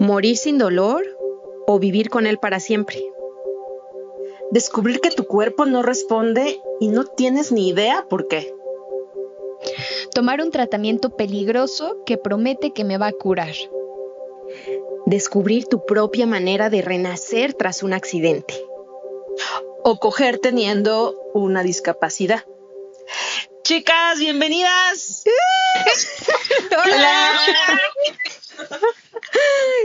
¿Morir sin dolor o vivir con él para siempre? Descubrir que tu cuerpo no responde y no tienes ni idea por qué. Tomar un tratamiento peligroso que promete que me va a curar. Descubrir tu propia manera de renacer tras un accidente. O coger teniendo una discapacidad. Chicas, bienvenidas. Hola.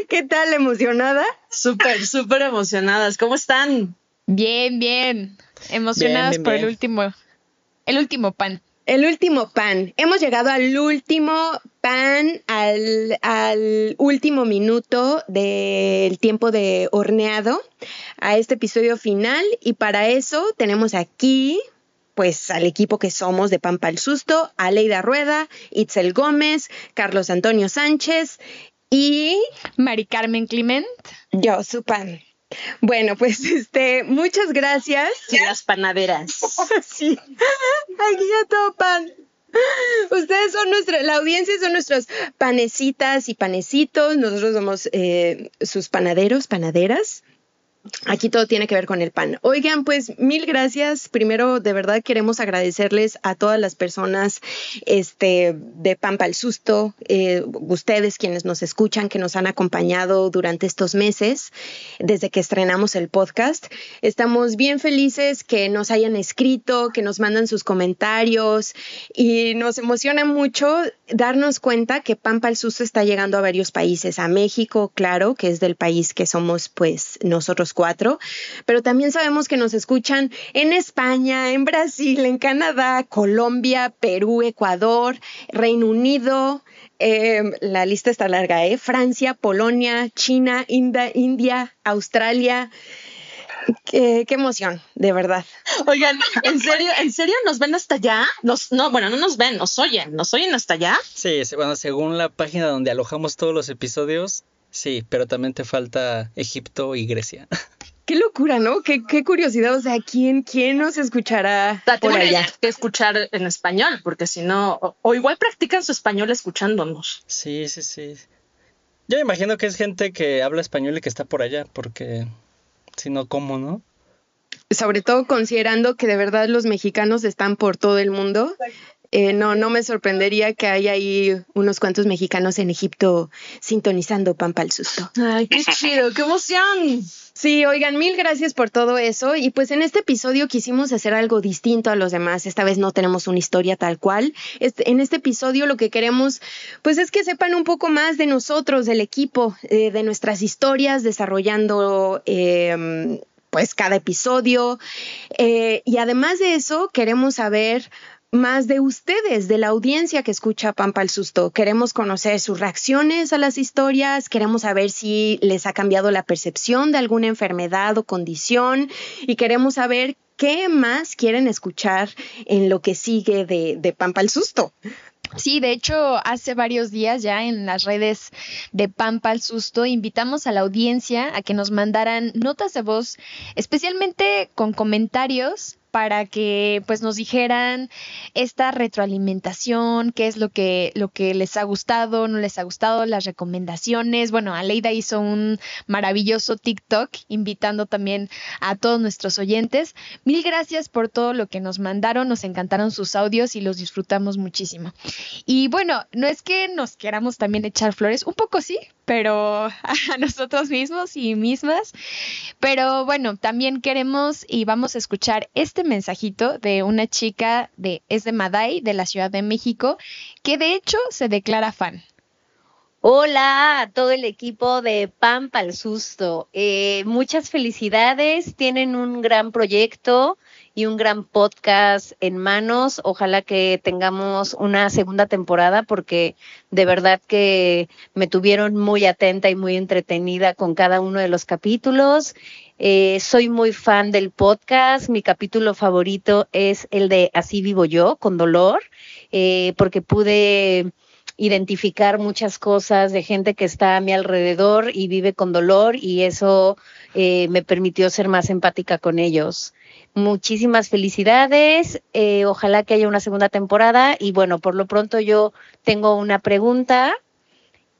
¿Qué tal? ¿Emocionada? Súper, súper emocionadas. ¿Cómo están? Bien, bien. Emocionadas por el último, el último pan. El último pan. Hemos llegado al último pan, al, al último minuto del tiempo de horneado, a este episodio final. Y para eso tenemos aquí pues al equipo que somos de Pampa el Susto, Aleida Rueda, Itzel Gómez, Carlos Antonio Sánchez y Mari Carmen Clement. Yo, su pan. Bueno, pues este, muchas gracias. las panaderas. sí. Aquí ya todo pan. Ustedes son nuestra, la audiencia son nuestros panecitas y panecitos. Nosotros somos eh, sus panaderos, panaderas. Aquí todo tiene que ver con el pan. Oigan, pues mil gracias. Primero, de verdad queremos agradecerles a todas las personas este, de Pampa el Susto, eh, ustedes quienes nos escuchan, que nos han acompañado durante estos meses, desde que estrenamos el podcast. Estamos bien felices que nos hayan escrito, que nos mandan sus comentarios y nos emociona mucho darnos cuenta que Pampa el Susto está llegando a varios países, a México, claro, que es del país que somos pues nosotros cuatro, pero también sabemos que nos escuchan en España, en Brasil, en Canadá, Colombia, Perú, Ecuador, Reino Unido, eh, la lista está larga, ¿eh? Francia, Polonia, China, India, India Australia. Qué, qué, emoción, de verdad. Oigan, ¿en serio, en serio nos ven hasta allá? Nos, no, bueno, no nos ven, nos oyen, nos oyen hasta allá. Sí, bueno, según la página donde alojamos todos los episodios, sí, pero también te falta Egipto y Grecia. Qué locura, ¿no? Qué, qué curiosidad. O sea, ¿quién, quién nos escuchará por allá? que escuchar en español, porque si no, o, o, igual practican su español escuchándonos. Sí, sí, sí. Yo me imagino que es gente que habla español y que está por allá, porque si no, ¿cómo, no? Sobre todo considerando que de verdad los mexicanos están por todo el mundo. Eh, no, no me sorprendería que haya ahí unos cuantos mexicanos en Egipto sintonizando Pampa al susto. Ay, qué chido, qué emoción. Sí, oigan, mil gracias por todo eso. Y pues en este episodio quisimos hacer algo distinto a los demás. Esta vez no tenemos una historia tal cual. Este, en este episodio lo que queremos, pues es que sepan un poco más de nosotros, del equipo, eh, de nuestras historias, desarrollando eh, pues cada episodio. Eh, y además de eso, queremos saber más de ustedes, de la audiencia que escucha Pampa el Susto. Queremos conocer sus reacciones a las historias, queremos saber si les ha cambiado la percepción de alguna enfermedad o condición y queremos saber qué más quieren escuchar en lo que sigue de, Pampa el Susto. Sí, de hecho, hace varios días ya en las redes de Pampa al Susto invitamos a la audiencia a que nos mandaran notas de voz, especialmente con comentarios para que pues nos dijeran esta retroalimentación, qué es lo que, lo que les ha gustado, no les ha gustado, las recomendaciones. Bueno, Aleida hizo un maravilloso TikTok invitando también a todos nuestros oyentes. Mil gracias por todo lo que nos mandaron, nos encantaron sus audios y los disfrutamos muchísimo. Y bueno, no es que nos queramos también echar flores, un poco sí, pero a nosotros mismos y mismas. Pero bueno, también queremos y vamos a escuchar este mensajito de una chica de es de Maday, de la Ciudad de México, que de hecho se declara fan. Hola a todo el equipo de Pampa al Susto. Eh, muchas felicidades, tienen un gran proyecto y un gran podcast en manos. Ojalá que tengamos una segunda temporada porque de verdad que me tuvieron muy atenta y muy entretenida con cada uno de los capítulos. Eh, soy muy fan del podcast. Mi capítulo favorito es el de Así vivo yo, con dolor, eh, porque pude identificar muchas cosas de gente que está a mi alrededor y vive con dolor y eso eh, me permitió ser más empática con ellos. Muchísimas felicidades, ojalá que haya una segunda temporada y bueno, por lo pronto yo tengo una pregunta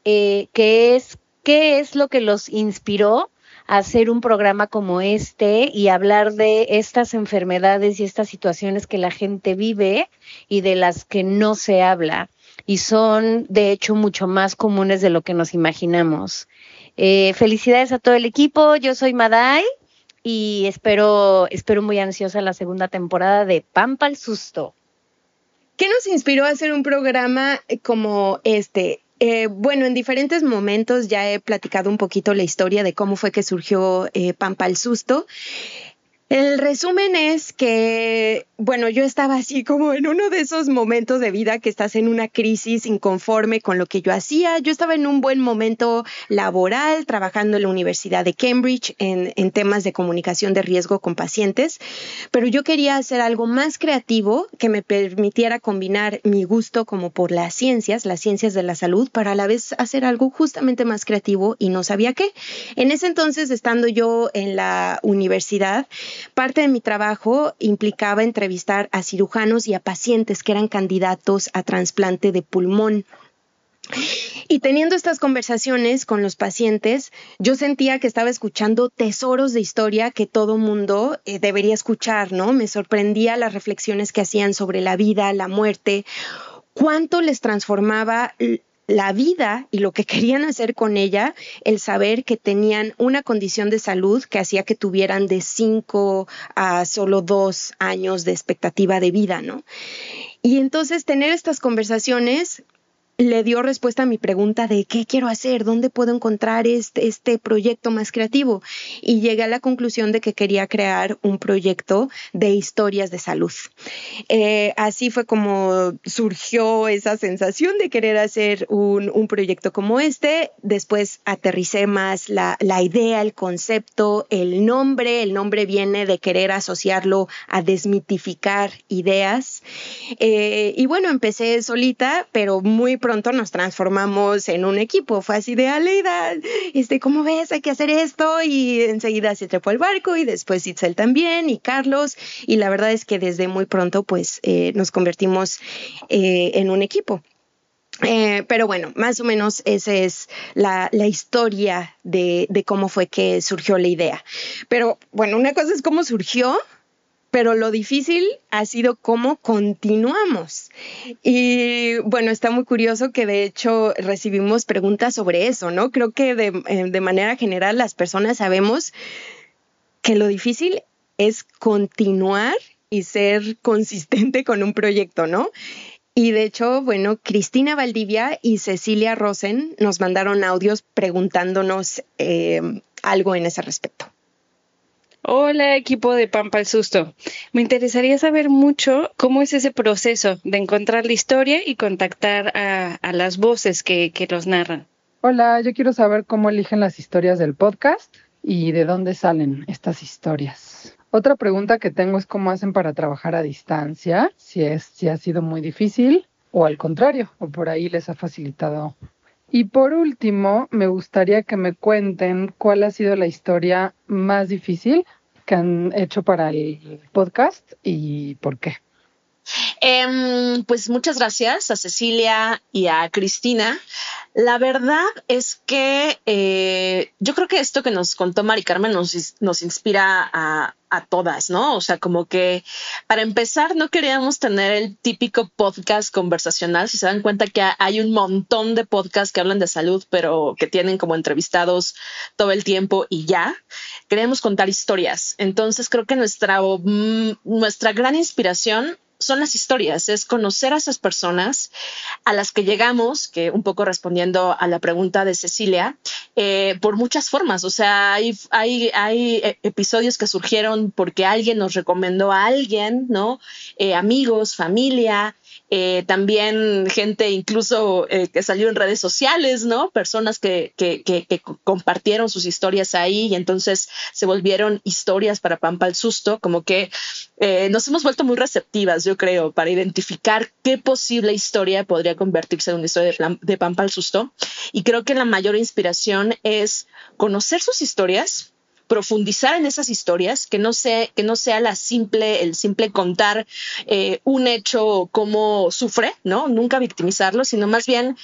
que es ¿qué es lo que los inspiró hacer un programa como este y hablar de estas enfermedades y estas situaciones que la gente vive y de las que no se habla? Y son, de hecho, mucho más comunes de lo que nos imaginamos. Eh, felicidades a todo el equipo. Yo soy Maday y espero, espero muy ansiosa la segunda temporada de Pampa al Susto. ¿Qué nos inspiró a hacer un programa como este? Eh, bueno, en diferentes momentos ya he platicado un poquito la historia de cómo fue que surgió eh, Pampa al Susto. El resumen es que, bueno, yo estaba así como en uno de esos momentos de vida que estás en una crisis inconforme con lo que yo hacía. Yo estaba en un buen momento laboral, trabajando en la Universidad de Cambridge en, en temas de comunicación de riesgo con pacientes, pero yo quería hacer algo más creativo que me permitiera combinar mi gusto como por las ciencias, las ciencias de la salud, para a la vez hacer algo justamente más creativo y no sabía qué. En ese entonces, estando yo en la universidad, Parte de mi trabajo implicaba entrevistar a cirujanos y a pacientes que eran candidatos a trasplante de pulmón. Y teniendo estas conversaciones con los pacientes, yo sentía que estaba escuchando tesoros de historia que todo mundo eh, debería escuchar, ¿no? Me sorprendía las reflexiones que hacían sobre la vida, la muerte, cuánto les transformaba la vida y lo que querían hacer con ella, el saber que tenían una condición de salud que hacía que tuvieran de cinco a solo dos años de expectativa de vida, ¿no? Y entonces tener estas conversaciones le dio respuesta a mi pregunta de qué quiero hacer, dónde puedo encontrar este, este proyecto más creativo. Y llegué a la conclusión de que quería crear un proyecto de historias de salud. Eh, así fue como surgió esa sensación de querer hacer un, un proyecto como este. Después aterricé más la, la, idea, el concepto, el nombre. El nombre viene de querer asociarlo a desmitificar ideas. Eh, y bueno, empecé solita, pero muy pronto nos transformamos en un equipo. Fue así de Aleida, este, ¿cómo ves? Hay que hacer esto. Y enseguida se trepó el barco y después Itzel también y Carlos. Y la verdad es que desde muy pronto pues eh, nos convertimos eh, en un equipo. Eh, pero bueno, más o menos esa es la, la historia de, de, cómo fue que surgió la idea. Pero bueno, una cosa es cómo surgió pero lo difícil ha sido cómo continuamos. Y bueno, está muy curioso que de hecho recibimos preguntas sobre eso, ¿no? Creo que de, eh, de manera general las personas sabemos que lo difícil es continuar y ser consistente con un proyecto, ¿no? Y de hecho, bueno, Cristina Valdivia y Cecilia Rosen nos mandaron audios preguntándonos eh, algo en ese respecto. Hola equipo de Pampa el Susto. Me interesaría saber mucho cómo es ese proceso de encontrar la historia y contactar a, a las voces que, que, los narran. Hola, yo quiero saber cómo eligen las historias del podcast y de dónde salen estas historias. Otra pregunta que tengo es cómo hacen para trabajar a distancia, si, es, si ha sido muy difícil o al contrario, o por ahí les ha facilitado. Y por último, me gustaría que me cuenten cuál ha sido la historia más difícil que han hecho para el podcast y por qué. Eh, pues muchas gracias a Cecilia y a Cristina. La verdad es que eh, yo creo que esto que nos contó Mari Carmen nos, inspira a, a, todas, ¿no? O sea, como que para empezar no queríamos tener el típico podcast conversacional. Si se dan cuenta que hay un montón de podcasts que hablan de salud, pero que tienen como entrevistados todo el tiempo y ya. Queríamos contar historias. Entonces creo que nuestra, mm, nuestra gran inspiración son las historias, es conocer a esas personas a las que llegamos, que un poco respondiendo a la pregunta de Cecilia, eh, por muchas formas. O sea, hay, hay, hay, eh, episodios que surgieron porque alguien nos recomendó a alguien, ¿no? Eh, amigos, familia, eh, también gente incluso eh, que salió en redes sociales, ¿no? Personas que, que, compartieron sus historias ahí y entonces se volvieron historias para Pampa el Susto, como que eh, nos hemos vuelto muy receptivas, yo creo, para identificar qué posible historia podría convertirse en una historia de, de Pampa el Susto. Y creo que la mayor inspiración es conocer sus historias, profundizar en esas historias, que no sea, que no sea la simple, el simple contar eh, un hecho como sufre, ¿no? Nunca victimizarlo, sino más bien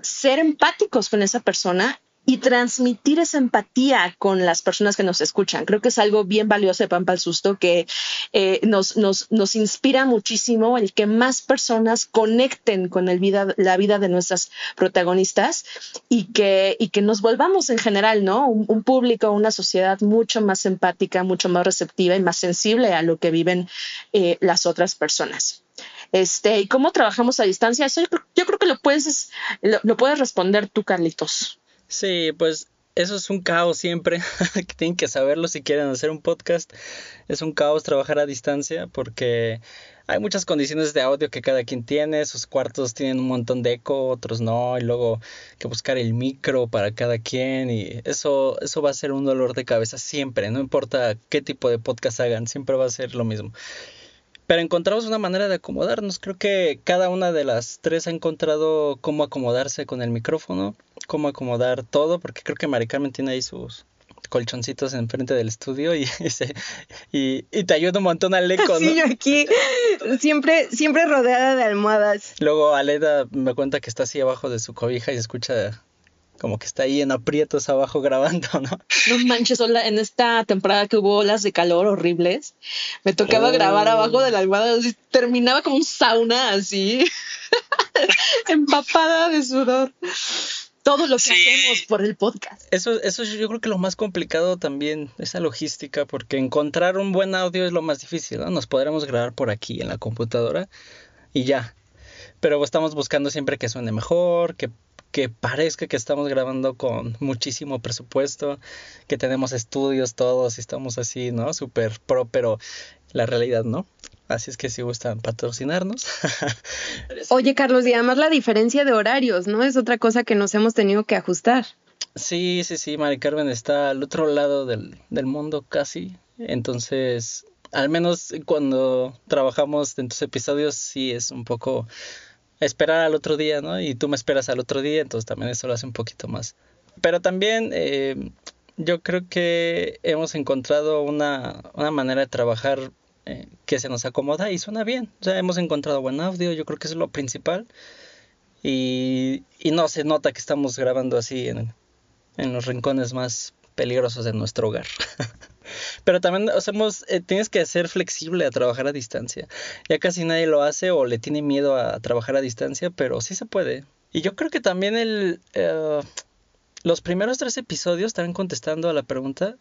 ser empáticos con esa persona y transmitir esa empatía con las personas que nos escuchan. Creo que es algo bien valioso de Pampa al Susto que eh, nos, nos, nos, inspira muchísimo el que más personas conecten con el vida, la vida de nuestras protagonistas y que, y que nos volvamos en general, ¿no? Un, público, una sociedad mucho más empática, mucho más receptiva y más sensible a lo que viven eh, las otras personas. Este, ¿y cómo trabajamos a distancia? Eso yo, creo que lo puedes, lo puedes responder tú, Carlitos. Sí, pues eso es un caos siempre, tienen que saberlo si quieren hacer un podcast. Es un caos trabajar a distancia porque hay muchas condiciones de audio que cada quien tiene, sus cuartos tienen un montón de eco, otros no, y luego que buscar el micro para cada quien y eso eso va a ser un dolor de cabeza siempre, no importa qué tipo de podcast hagan, siempre va a ser lo mismo pero encontramos una manera de acomodarnos. Creo que cada una de las tres ha encontrado cómo acomodarse con el micrófono, cómo acomodar todo, porque creo que Mari Carmen tiene ahí sus colchoncitos enfrente del estudio y, y, y, te ayuda un montón al eco, ¿no? Sí, yo aquí siempre, siempre rodeada de almohadas. Luego Aleda me cuenta que está así abajo de su cobija y escucha como que está ahí en aprietos abajo grabando, ¿no? No manches, en esta temporada que hubo olas de calor horribles, me tocaba grabar abajo de la almohada, terminaba como un sauna así, empapada de sudor. Todo lo que hacemos por el podcast. Eso, eso yo creo que lo más complicado también, esa logística, porque encontrar un buen audio es lo más difícil, ¿no? Nos podremos grabar por aquí en la computadora y ya. Pero estamos buscando siempre que suene mejor, que que parezca que estamos grabando con muchísimo presupuesto, que tenemos estudios todos y estamos así, ¿no? Súper pro, pero la realidad no. Así es que si gustan patrocinarnos. Oye, Carlos, y además la diferencia de horarios, ¿no? Es otra cosa que nos hemos tenido que ajustar. Sí, sí, sí, Mari Carmen está al otro lado del, del mundo casi. Entonces, al menos cuando trabajamos en tus episodios, sí es un poco esperar al otro día, ¿no? Y tú me esperas al otro día, entonces también eso lo hace un poquito más. Pero también eh, yo creo que hemos encontrado una, una manera de trabajar eh, que se nos acomoda y suena bien. O sea, hemos encontrado buen audio, yo creo que es lo principal. Y, y no se nota que estamos grabando así en, en los rincones más peligrosos de nuestro hogar. Pero también hacemos, eh, tienes que ser flexible a trabajar a distancia. Ya casi nadie lo hace o le tiene miedo a trabajar a distancia, pero sí se puede. Y yo creo que también el, eh, los primeros tres episodios, también contestando a la pregunta,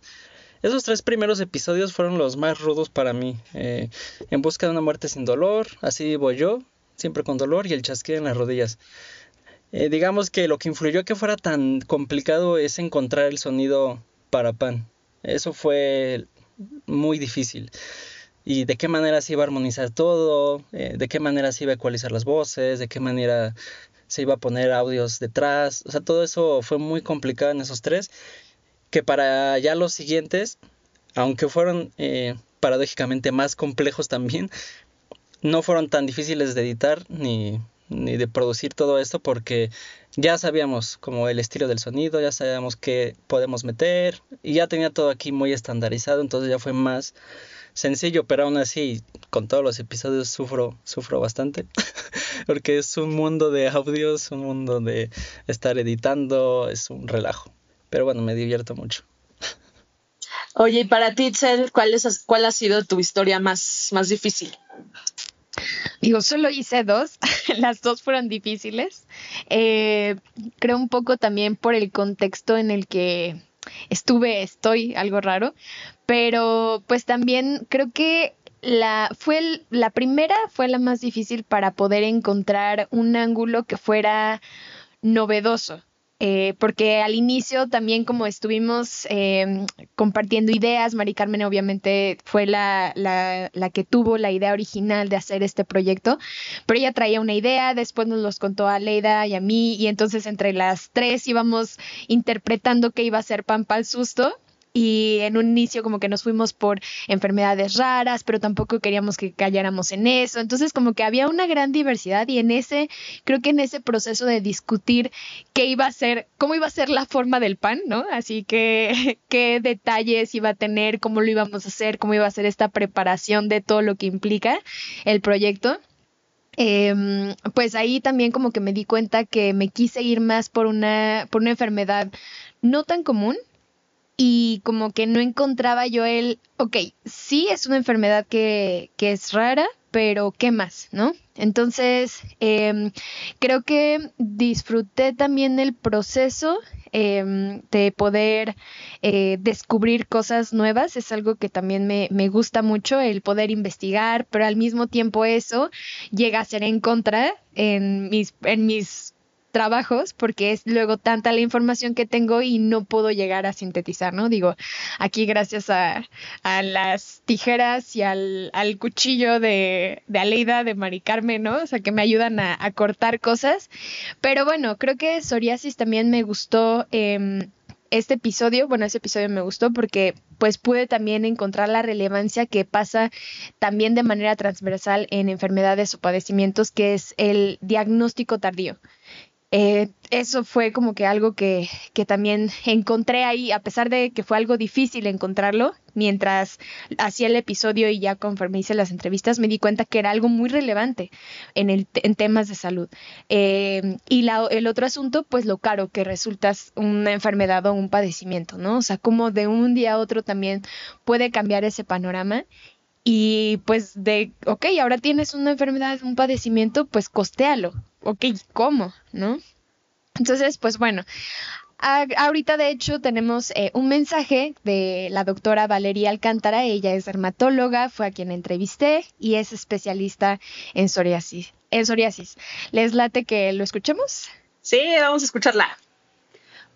esos tres primeros episodios fueron los más rudos para mí. Eh, en busca de una muerte sin dolor, así voy yo, siempre con dolor y el chasquido en las rodillas. digamos que lo que influyó que fuera tan complicado es encontrar el sonido para pan. Eso fue muy difícil. Y de qué manera se iba a armonizar todo, eh, de qué manera se iba a ecualizar las voces, de qué manera se iba a poner audios detrás. O sea, todo eso fue muy complicado en esos tres. Que para ya los siguientes, aunque fueron eh, paradójicamente más complejos también, no fueron tan difíciles de editar ni, ni de producir todo esto porque ya sabíamos como el estilo del sonido, ya sabíamos qué podemos meter y ya tenía todo aquí muy estandarizado, entonces ya fue más sencillo, pero aún así con todos los episodios sufro sufro bastante porque es un mundo de audios, un mundo de estar editando, es un relajo. Pero bueno, me divierto mucho. Oye, y para ti, ¿cuál, es, ¿cuál ha sido tu historia más, más difícil? Digo, solo hice dos, las dos fueron difíciles. Eh, creo un poco también por el contexto en el que estuve, estoy, algo raro, pero pues también creo que la fue la primera fue la más difícil para poder encontrar un ángulo que fuera novedoso eh, porque al inicio también como estuvimos eh, compartiendo ideas, Mari Carmen obviamente fue la, la, que tuvo la idea original de hacer este proyecto, pero ella traía una idea, después nos los contó a Leida y a mí y entonces entre las tres íbamos interpretando qué iba a ser Pampa al susto y en un inicio como que nos fuimos por enfermedades raras, pero tampoco queríamos que calláramos en eso. Entonces como que había una gran diversidad y en ese, creo que en ese proceso de discutir qué iba a ser, cómo iba a ser la forma del pan, ¿no? Así que qué detalles iba a tener, cómo lo íbamos a hacer, cómo iba a ser esta preparación de todo lo que implica el proyecto. Em, pues ahí también como que me di cuenta que me quise ir más por una, por una enfermedad no tan común y como que no encontraba yo el, ok, sí es una enfermedad que, que es rara, pero ¿qué más? ¿No? Entonces, em, creo que disfruté también el proceso em, de poder eh, descubrir cosas nuevas. Es algo que también me, me, gusta mucho, el poder investigar, pero al mismo tiempo eso llega a ser en contra en mis, en mis trabajos porque es luego tanta la información que tengo y no puedo llegar a sintetizar, ¿no? Digo, aquí gracias a, a las tijeras y al, al cuchillo de, de, Aleida, de Mari Carmen, ¿no? O sea, que me ayudan a, cortar cosas. Pero bueno, creo que psoriasis también me gustó. Eh, este episodio, bueno, ese episodio me gustó porque pues pude también encontrar la relevancia que pasa también de manera transversal en enfermedades o padecimientos, que es el diagnóstico tardío. Eh, eso fue como que algo que, que, también encontré ahí, a pesar de que fue algo difícil encontrarlo, mientras hacía el episodio y ya conforme hice las entrevistas, me di cuenta que era algo muy relevante en, el, en temas de salud. Eh, y la, el otro asunto, pues lo caro que resulta una enfermedad o un padecimiento, ¿no? O sea, como de un día a otro también puede cambiar ese panorama y pues de, ok, ahora tienes una enfermedad, un padecimiento, pues costéalo ok, ¿cómo? ¿No? Entonces, pues bueno, a, ahorita de hecho tenemos eh, un mensaje de la doctora Valeria Alcántara, ella es dermatóloga, fue a quien entrevisté y es especialista en psoriasis. En psoriasis. ¿Les late que lo escuchemos? Sí, vamos a escucharla.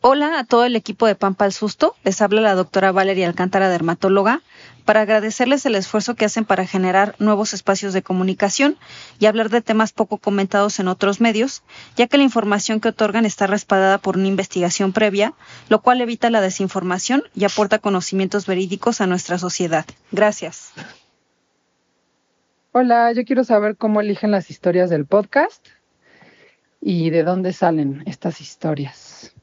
Hola a todo el equipo de Pampa al Susto. Les habla la doctora Valeria Alcántara, dermatóloga, para agradecerles el esfuerzo que hacen para generar nuevos espacios de comunicación y hablar de temas poco comentados en otros medios, ya que la información que otorgan está respaldada por una investigación previa, lo cual evita la desinformación y aporta conocimientos verídicos a nuestra sociedad. Gracias. Hola, yo quiero saber cómo eligen las historias del podcast y de dónde salen estas historias.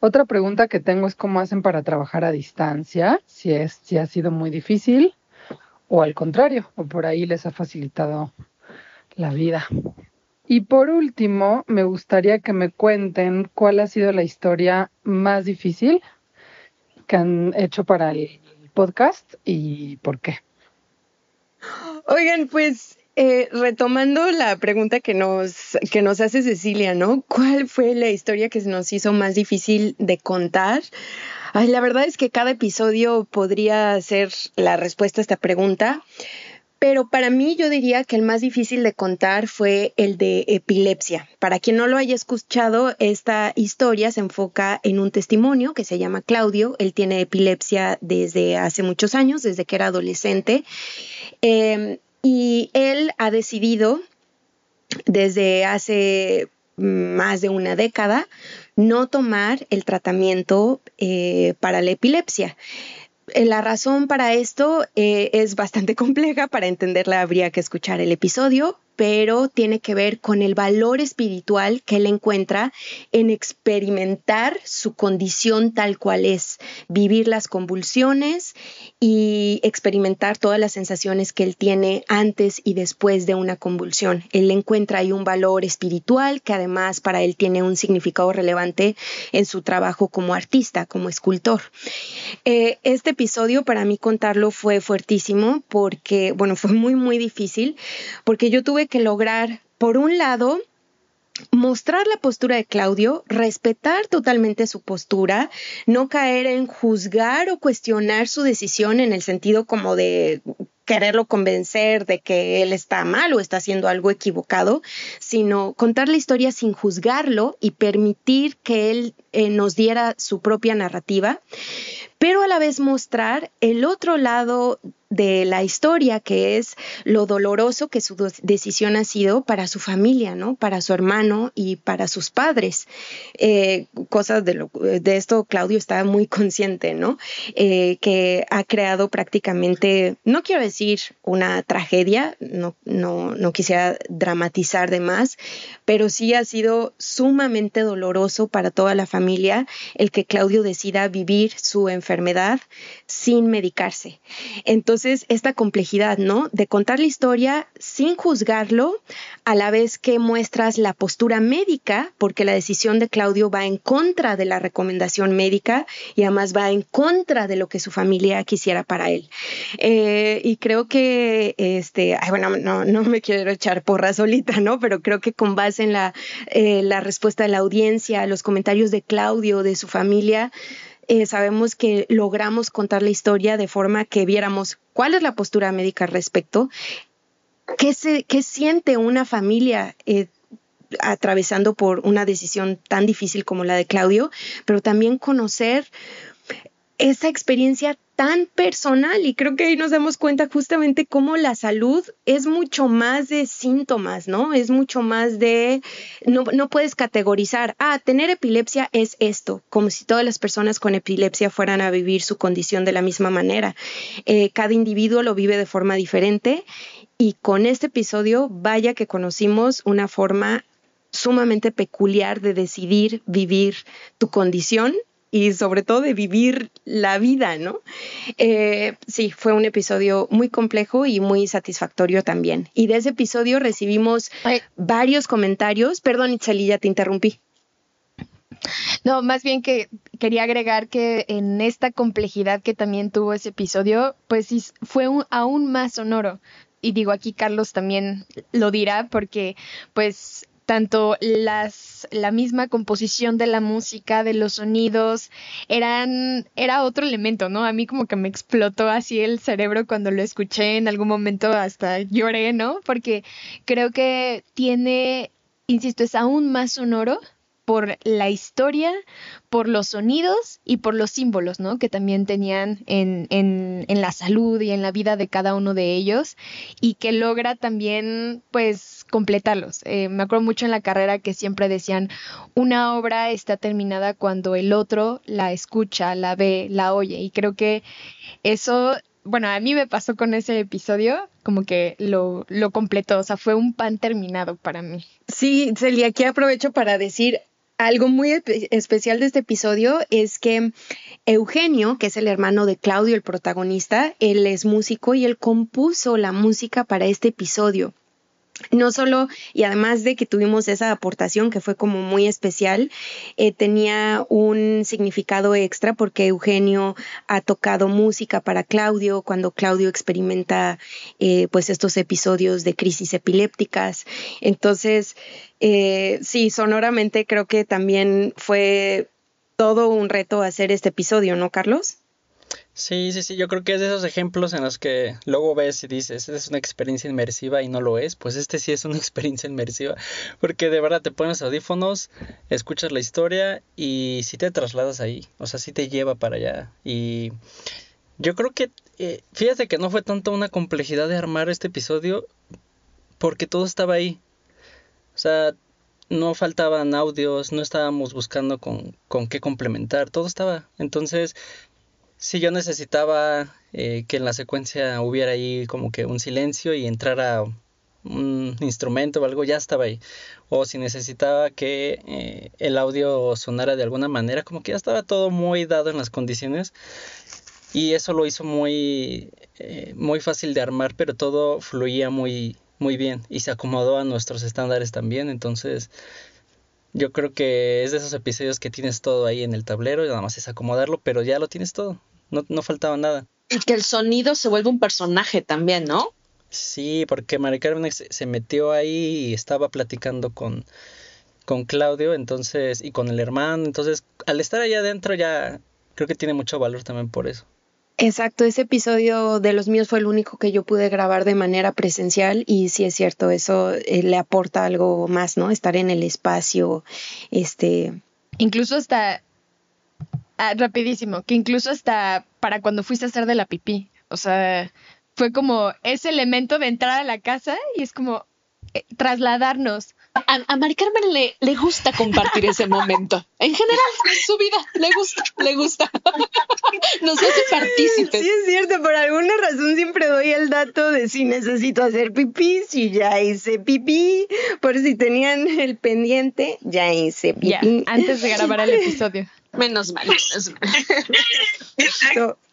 Otra pregunta que tengo es cómo hacen para trabajar a distancia, si es si ha sido muy difícil o al contrario, o por ahí les ha facilitado la vida. Y por último, me gustaría que me cuenten cuál ha sido la historia más difícil que han hecho para el podcast y por qué. Oigan, pues eh, retomando la pregunta que nos, que nos hace Cecilia, ¿no? ¿Cuál fue la historia que nos hizo más difícil de contar? Ay, la verdad es que cada episodio podría ser la respuesta a esta pregunta. Pero para mí yo diría que el más difícil de contar fue el de epilepsia. Para quien no lo haya escuchado, esta historia se enfoca en un testimonio que se llama Claudio. Él tiene epilepsia desde hace muchos años, desde que era adolescente. Eh, y él ha decidido desde hace más de una década no tomar el tratamiento eh, para la epilepsia. Eh, la razón para esto eh, es bastante compleja, para entenderla habría que escuchar el episodio, pero tiene que ver con el valor espiritual que él encuentra en experimentar su condición tal cual es, vivir las convulsiones y experimentar todas las sensaciones que él tiene antes y después de una convulsión. Él encuentra ahí un valor espiritual que además para él tiene un significado relevante en su trabajo como artista, como escultor. Eh, este episodio para mí contarlo fue fuertísimo porque, bueno, fue muy, muy difícil porque yo tuve que lograr, por un lado, mostrar la postura de Claudio, respetar totalmente su postura, no caer en juzgar o cuestionar su decisión en el sentido como de quererlo convencer de que él está mal o está haciendo algo equivocado, sino contar la historia sin juzgarlo y permitir que él eh, nos diera su propia narrativa, pero a la vez mostrar el otro lado de la historia, que es lo doloroso que su decisión ha sido para su familia, ¿no? Para su hermano y para sus padres. Eh, cosas de, esto Claudio está muy consciente, ¿no? Eh, que ha creado prácticamente, no quiero decir una tragedia, no, no, no quisiera dramatizar de más, pero sí ha sido sumamente doloroso para toda la familia el que Claudio decida vivir su enfermedad sin medicarse. Entonces, Entonces, esta complejidad, ¿no? De contar la historia sin juzgarlo, a la vez que muestras la postura médica, porque la decisión de Claudio va en contra de la recomendación médica y además va en contra de lo que su familia quisiera para él. Eh, y creo que, este, ay, bueno, no, no me quiero echar porra solita, ¿no? Pero creo que con base en eh, la respuesta de la audiencia, los comentarios de Claudio, de su familia, eh, sabemos que logramos contar la historia de forma que viéramos cuál es la postura médica al respecto, qué, se, qué siente una familia eh, atravesando por una decisión tan difícil como la de Claudio, pero también conocer esa experiencia tan personal y creo que ahí nos damos cuenta justamente cómo la salud es mucho más de síntomas, ¿no? Es mucho más de, no, no puedes categorizar, ah, tener epilepsia es esto, como si todas las personas con epilepsia fueran a vivir su condición de la misma manera. Eh, cada individuo lo vive de forma diferente y con este episodio, vaya que conocimos una forma sumamente peculiar de decidir vivir tu condición y sobre todo de vivir la vida, ¿no? Eh, sí, fue un episodio muy complejo y muy satisfactorio también. Y de ese episodio recibimos varios comentarios. Perdón, Itzeli, ya te interrumpí. No, más bien que quería agregar que en esta complejidad que también tuvo ese episodio, pues fue aún más sonoro. Y digo, aquí Carlos también lo dirá porque pues tanto las, la misma composición de la música, de los sonidos, eran, era otro elemento, ¿no? A mí como que me explotó así el cerebro cuando lo escuché, en algún momento hasta lloré, ¿no? Porque creo que tiene, insisto, es aún más sonoro por la historia, por los sonidos y por los símbolos, ¿no? Que también tenían en, en, en, la salud y en la vida de cada uno de ellos y que logra también, pues, completarlos. Eh, me acuerdo mucho en la carrera que siempre decían, una obra está terminada cuando el otro la escucha, la ve, la oye. Y creo que eso bueno, a mí me pasó con ese episodio, como que lo, lo completó, o sea, fue un pan terminado para mí. Sí, Celia, aquí aprovecho para decir, algo muy especial de este episodio es que Eugenio, que es el hermano de Claudio, el protagonista, él es músico y él compuso la música para este episodio no solo, y además de que tuvimos esa aportación que fue como muy especial, eh, tenía un significado extra porque Eugenio ha tocado música para Claudio cuando Claudio experimenta eh, pues estos episodios de crisis epilépticas. Entonces, eh, sí, sonoramente creo que también fue todo un reto hacer este episodio, ¿no, Carlos? Sí, sí, sí, yo creo que es de esos ejemplos en los que luego ves y dices, es una experiencia inmersiva y no lo es, pues este sí es una experiencia inmersiva, porque de verdad te pones audífonos, escuchas la historia y sí te trasladas ahí, o sea, sí te lleva para allá. Y yo creo que, eh, fíjate que no fue tanto una complejidad de armar este episodio, porque todo estaba ahí. O sea, no faltaban audios, no estábamos buscando con, con qué complementar, todo estaba. Entonces, Sí, yo necesitaba eh, que en la secuencia hubiera ahí como que un silencio y entrara un instrumento o algo, ya estaba ahí. O si necesitaba que eh, el audio sonara de alguna manera, como que ya estaba todo muy dado en las condiciones. Y eso lo hizo muy, eh, muy fácil de armar, pero todo fluía muy, muy bien y se acomodó a nuestros estándares también. Entonces, yo creo que es de esos episodios que tienes todo ahí en el tablero y nada más es acomodarlo, pero ya lo tienes todo. No, no faltaba nada. Y que el sonido se vuelve un personaje también, ¿no? Sí, porque Mari Carmen se metió ahí y estaba platicando con, con Claudio, entonces, y con el hermano, entonces, al estar allá adentro ya creo que tiene mucho valor también por eso. Exacto, ese episodio de los míos fue el único que yo pude grabar de manera presencial y sí es cierto, eso eh, le aporta algo más, ¿no? Estar en el espacio, este... Incluso hasta, ah, rapidísimo, que incluso hasta para cuando fuiste a hacer de la pipí, o sea, fue como ese elemento de entrar a la casa y es como eh, trasladarnos a, a Mari Carmen le, le gusta compartir ese momento. En general, en su vida, le gusta, le gusta. Nos hace partícipes. Sí, es cierto, por alguna razón siempre doy el dato de si necesito hacer pipí, si ya hice pipí, por si tenían el pendiente, ya hice pipí. antes de grabar el episodio. Menos mal, menos mal.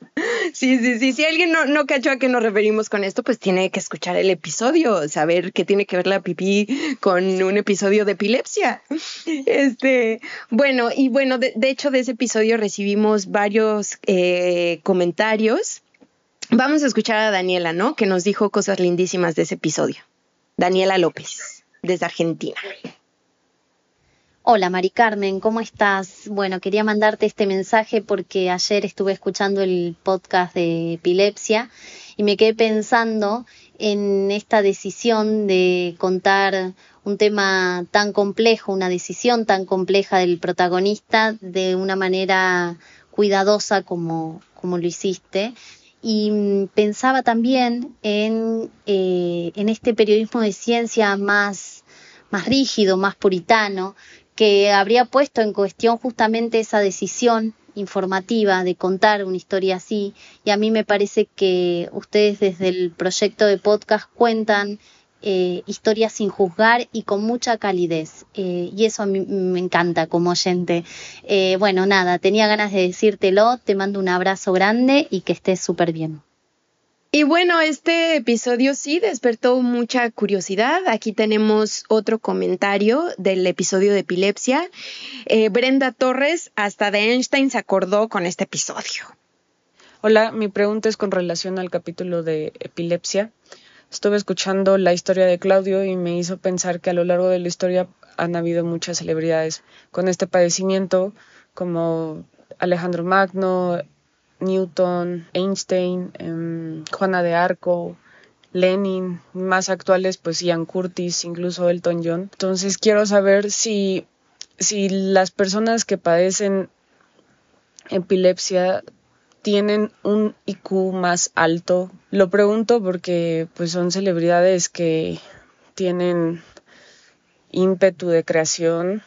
Sí, sí, sí. Si alguien no, no cachó a qué nos referimos con esto, pues tiene que escuchar el episodio, saber qué tiene que ver la pipí con un episodio de epilepsia. Este, bueno, y bueno, de, de hecho de ese episodio recibimos varios eh, comentarios. Vamos a escuchar a Daniela, ¿no? Que nos dijo cosas lindísimas de ese episodio. Daniela López, desde Argentina. Hola Mari Carmen, ¿cómo estás? Bueno, quería mandarte este mensaje porque ayer estuve escuchando el podcast de epilepsia y me quedé pensando en esta decisión de contar un tema tan complejo, una decisión tan compleja del protagonista de una manera cuidadosa como, como lo hiciste. Y mm, pensaba también en, eh, en este periodismo de ciencia más, más rígido, más puritano, que habría puesto en cuestión justamente esa decisión informativa de contar una historia así y a mí me parece que ustedes desde el proyecto de podcast cuentan eh, historias sin juzgar y con mucha calidez eh, y eso a me encanta como oyente. Eh, bueno, nada, tenía ganas de decírtelo, te mando un abrazo grande y que estés súper bien. Y bueno, este episodio sí despertó mucha curiosidad. Aquí tenemos otro comentario del episodio de epilepsia. Eh, Brenda Torres, hasta de Einstein se acordó con este episodio. Hola, mi pregunta es con relación al capítulo de epilepsia. Estuve escuchando la historia de Claudio y me hizo pensar que a lo largo de la historia han habido muchas celebridades con este padecimiento, como Alejandro Magno, Newton, Einstein, em, Juana de Arco, Lenin, más actuales pues Ian Curtis, incluso Elton John. Entonces quiero saber si, si las personas que padecen epilepsia tienen un IQ más alto. Lo pregunto porque pues son celebridades que tienen ímpetu de creación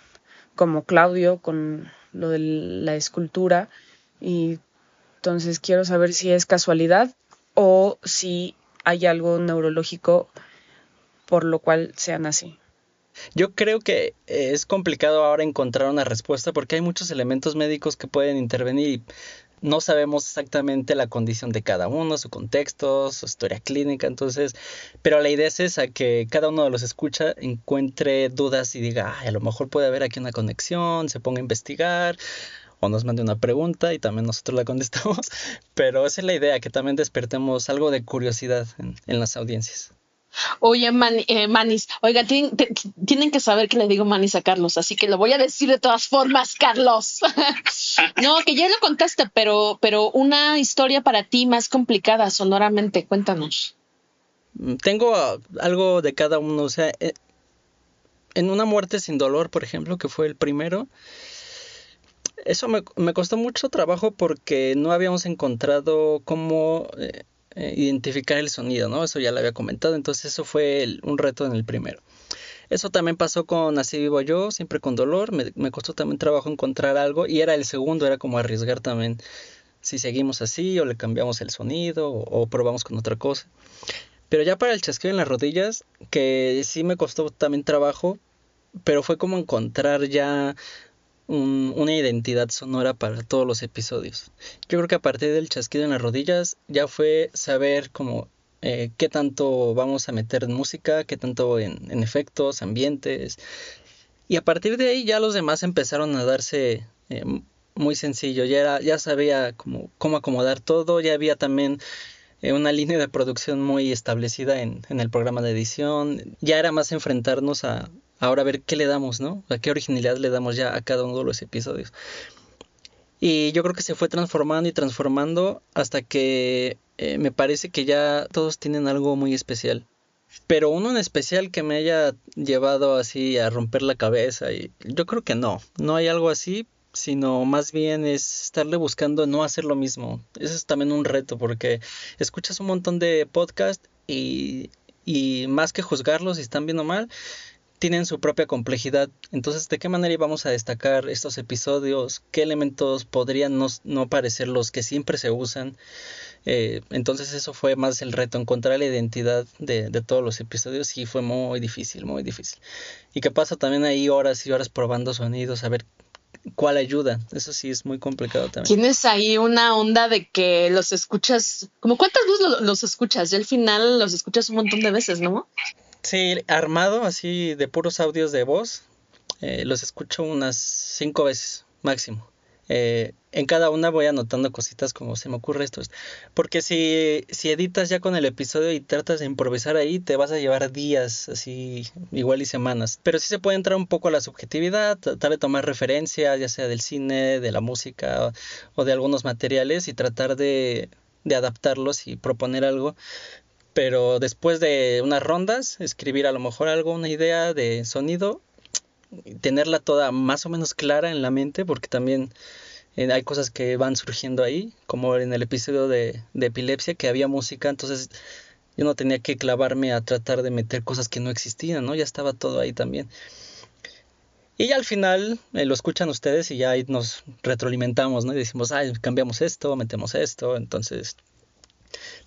como Claudio con lo de la escultura y entonces quiero saber si es casualidad o si hay algo neurológico por lo cual sean así. Yo creo que es complicado ahora encontrar una respuesta porque hay muchos elementos médicos que pueden intervenir y no sabemos exactamente la condición de cada uno, su contexto, su historia clínica, entonces, pero la idea es esa, que cada uno de los escucha encuentre dudas y diga, a lo mejor puede haber aquí una conexión, se ponga a investigar, o nos mande una pregunta y también nosotros la contestamos. Pero esa es la idea, que también despertemos algo de curiosidad en, las audiencias. Oye, eh, Manis, oiga, tienen, que saber que le digo Manis a Carlos, así que lo voy a decir de todas formas, Carlos. no, que ya lo contaste, pero, pero una historia para ti más complicada sonoramente, cuéntanos. Mm, tengo algo de cada uno, o sea, eh, en una muerte sin dolor, por ejemplo, que fue el primero, eso me, me, costó mucho trabajo porque no habíamos encontrado cómo eh, eh, identificar el sonido, ¿no? Eso ya lo había comentado, entonces eso fue un reto en el primero. Eso también pasó con Así vivo yo, siempre con dolor, me, me, costó también trabajo encontrar algo y era el segundo, era como arriesgar también si seguimos así o le cambiamos el sonido o, o probamos con otra cosa. Pero ya para el chasqueo en las rodillas, que sí me costó también trabajo, pero fue como encontrar ya una identidad sonora para todos los episodios. Yo creo que a partir del chasquido en las rodillas ya fue saber como eh, qué tanto vamos a meter en música, qué tanto en, efectos, ambientes. Y a partir de ahí ya los demás empezaron a darse eh, muy sencillo. Ya, era, ya sabía cómo, cómo acomodar todo, ya había también eh, una línea de producción muy establecida en, en el programa de edición. Ya era más enfrentarnos a, ahora a ver qué le damos, ¿no? A qué originalidad le damos ya a cada uno de los episodios. Y yo creo que se fue transformando y transformando hasta que eh, me parece que ya todos tienen algo muy especial. Pero uno en especial que me haya llevado así a romper la cabeza, y yo creo que no, no hay algo así, sino más bien es estarle buscando no hacer lo mismo. Eso es también un reto porque escuchas un montón de podcasts y, y más que juzgarlos si están bien o mal, tienen su propia complejidad. Entonces, ¿de qué manera íbamos a destacar estos episodios? ¿Qué elementos podrían no, parecer los que siempre se usan? Eh, entonces, eso fue más el reto, encontrar la identidad de, todos los episodios y fue muy difícil, muy difícil. Y qué pasa también ahí horas y horas probando sonidos, a ver cuál ayuda. Eso sí es muy complicado también. Tienes ahí una onda de que los escuchas, como cuántas veces los, escuchas, y al final los escuchas un montón de veces, ¿no? Sí, armado así de puros audios de voz, eh, los escucho unas cinco veces máximo. Eh, en cada una voy anotando cositas como se me ocurre esto. Porque si, si editas ya con el episodio y tratas de improvisar ahí, te vas a llevar días, así, igual y semanas. Pero sí se puede entrar un poco a la subjetividad, tratar de tomar referencia, ya sea del cine, de la música o, de algunos materiales y tratar de, de adaptarlos y proponer algo. Pero después de unas rondas, escribir a lo mejor algo, una idea de sonido tenerla toda más o menos clara en la mente, porque también eh, hay cosas que van surgiendo ahí, como en el episodio de, epilepsia, que había música, entonces yo no tenía que clavarme a tratar de meter cosas que no existían, ¿no? Ya estaba todo ahí también. Y ya al final eh, lo escuchan ustedes y ya ahí nos retroalimentamos, ¿no? Y decimos, ay, cambiamos esto, metemos esto, entonces...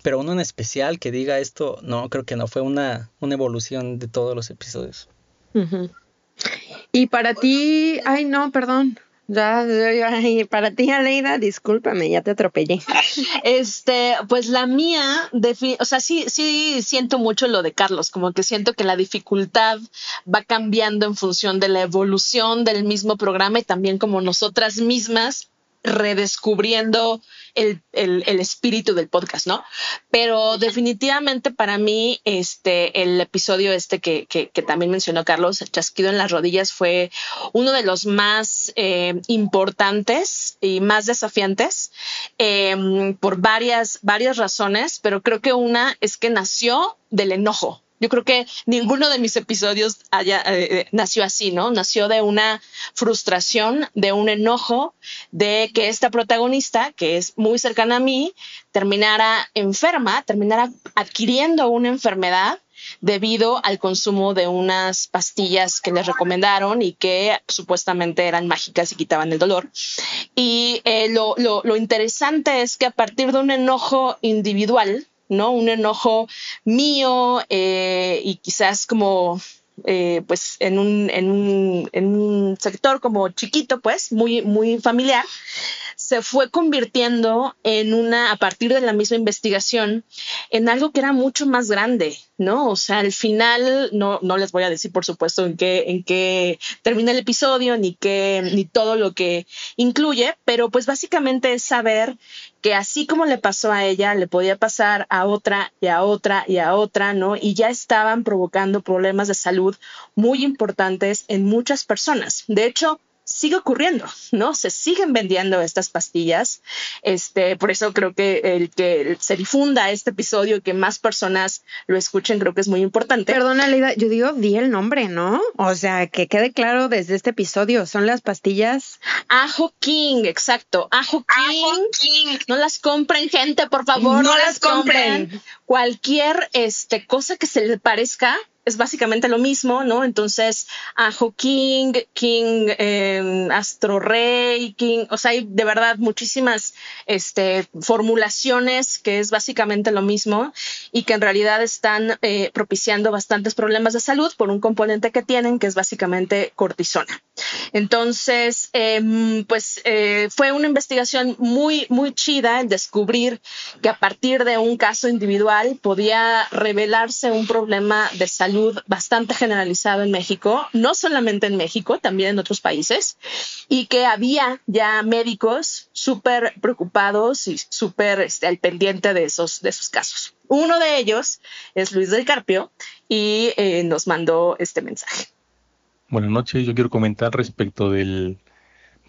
Pero uno en especial que diga esto, no, creo que no, fue una, una evolución de todos los episodios. Y para ti, ay no, perdón. Ya, para ti, Aleida, discúlpame, ya te atropellé. Este, pues la mía, o sea, sí, sí siento mucho lo de Carlos, como que siento que la dificultad va cambiando en función de la evolución del mismo programa y también como nosotras mismas redescubriendo el, espíritu del podcast, ¿no? Pero definitivamente para mí, este, el episodio este que, también mencionó Carlos, el chasquido en las rodillas, fue uno de los más eh, importantes y más desafiantes em, por varias, varias razones, pero creo que una es que nació del enojo. Yo creo que ninguno de mis episodios eh, eh, nació así, ¿no? Nació de una frustración, de un enojo, de que esta protagonista, que es muy cercana a mí, terminara enferma, terminara adquiriendo una enfermedad debido al consumo de unas pastillas que les recomendaron y que supuestamente eran mágicas y quitaban el dolor. Y eh, lo, lo interesante es que a partir de un enojo individual, ¿no? Un enojo mío eh, y quizás como eh, pues en un, en, un, en un sector como chiquito, pues, muy, muy familiar, se fue convirtiendo en una, a partir de la misma investigación, en algo que era mucho más grande, ¿no? O sea, al final, no, no les voy a decir, por supuesto, en qué, en qué termina el episodio, ni qué, ni todo lo que incluye, pero pues básicamente es saber que así como le pasó a ella, le podía pasar a otra y a otra y a otra, ¿no? Y ya estaban provocando problemas de salud muy importantes en muchas personas. De hecho, sigue ocurriendo, ¿no? Se siguen vendiendo estas pastillas. Este, por eso creo que el que se difunda este episodio y que más personas lo escuchen, creo que es muy importante. Perdona, Leida, yo digo, di el nombre, ¿no? O sea, que quede claro desde este episodio, son las pastillas. Ajo King, exacto. Ajo King. No las compren, gente, por favor. No, las compren. Cualquier este, cosa que se le parezca es básicamente lo mismo, ¿no? Entonces, Ajo King, King eh, Astro Rey, King, o sea, hay de verdad muchísimas este, formulaciones que es básicamente lo mismo y que en realidad están eh, propiciando bastantes problemas de salud por un componente que tienen, que es básicamente cortisona. Entonces, em, pues eh, fue una investigación muy, muy chida el descubrir que a partir de un caso individual podía revelarse un problema de salud bastante generalizado en México, no solamente en México, también en otros países, y que había ya médicos súper preocupados y súper este, al pendiente de esos, de esos casos. Uno de ellos es Luis del Carpio y eh, nos mandó este mensaje. Buenas noches, yo quiero comentar respecto del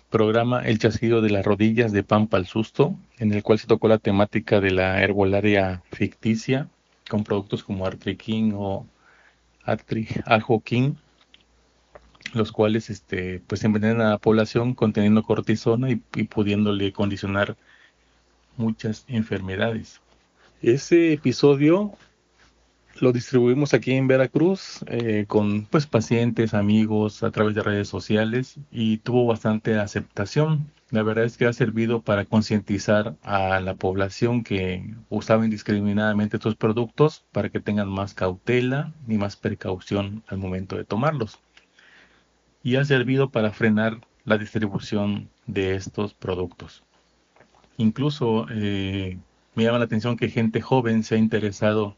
programa El chasquido de las rodillas de Pampa al Susto, en el cual se tocó la temática de la herbolaria ficticia con productos como Artrikin o Artri King, los cuales este, pues envenenan a la población conteniendo cortisona y, y pudiéndole condicionar muchas enfermedades. Ese episodio lo distribuimos aquí en Veracruz eh, con pues pacientes, amigos a través de redes sociales y tuvo bastante aceptación. La verdad es que ha servido para concientizar a la población que usaba indiscriminadamente estos productos para que tengan más cautela y más precaución al momento de tomarlos. Y ha servido para frenar la distribución de estos productos. Incluso eh, me llama la atención que gente joven se ha interesado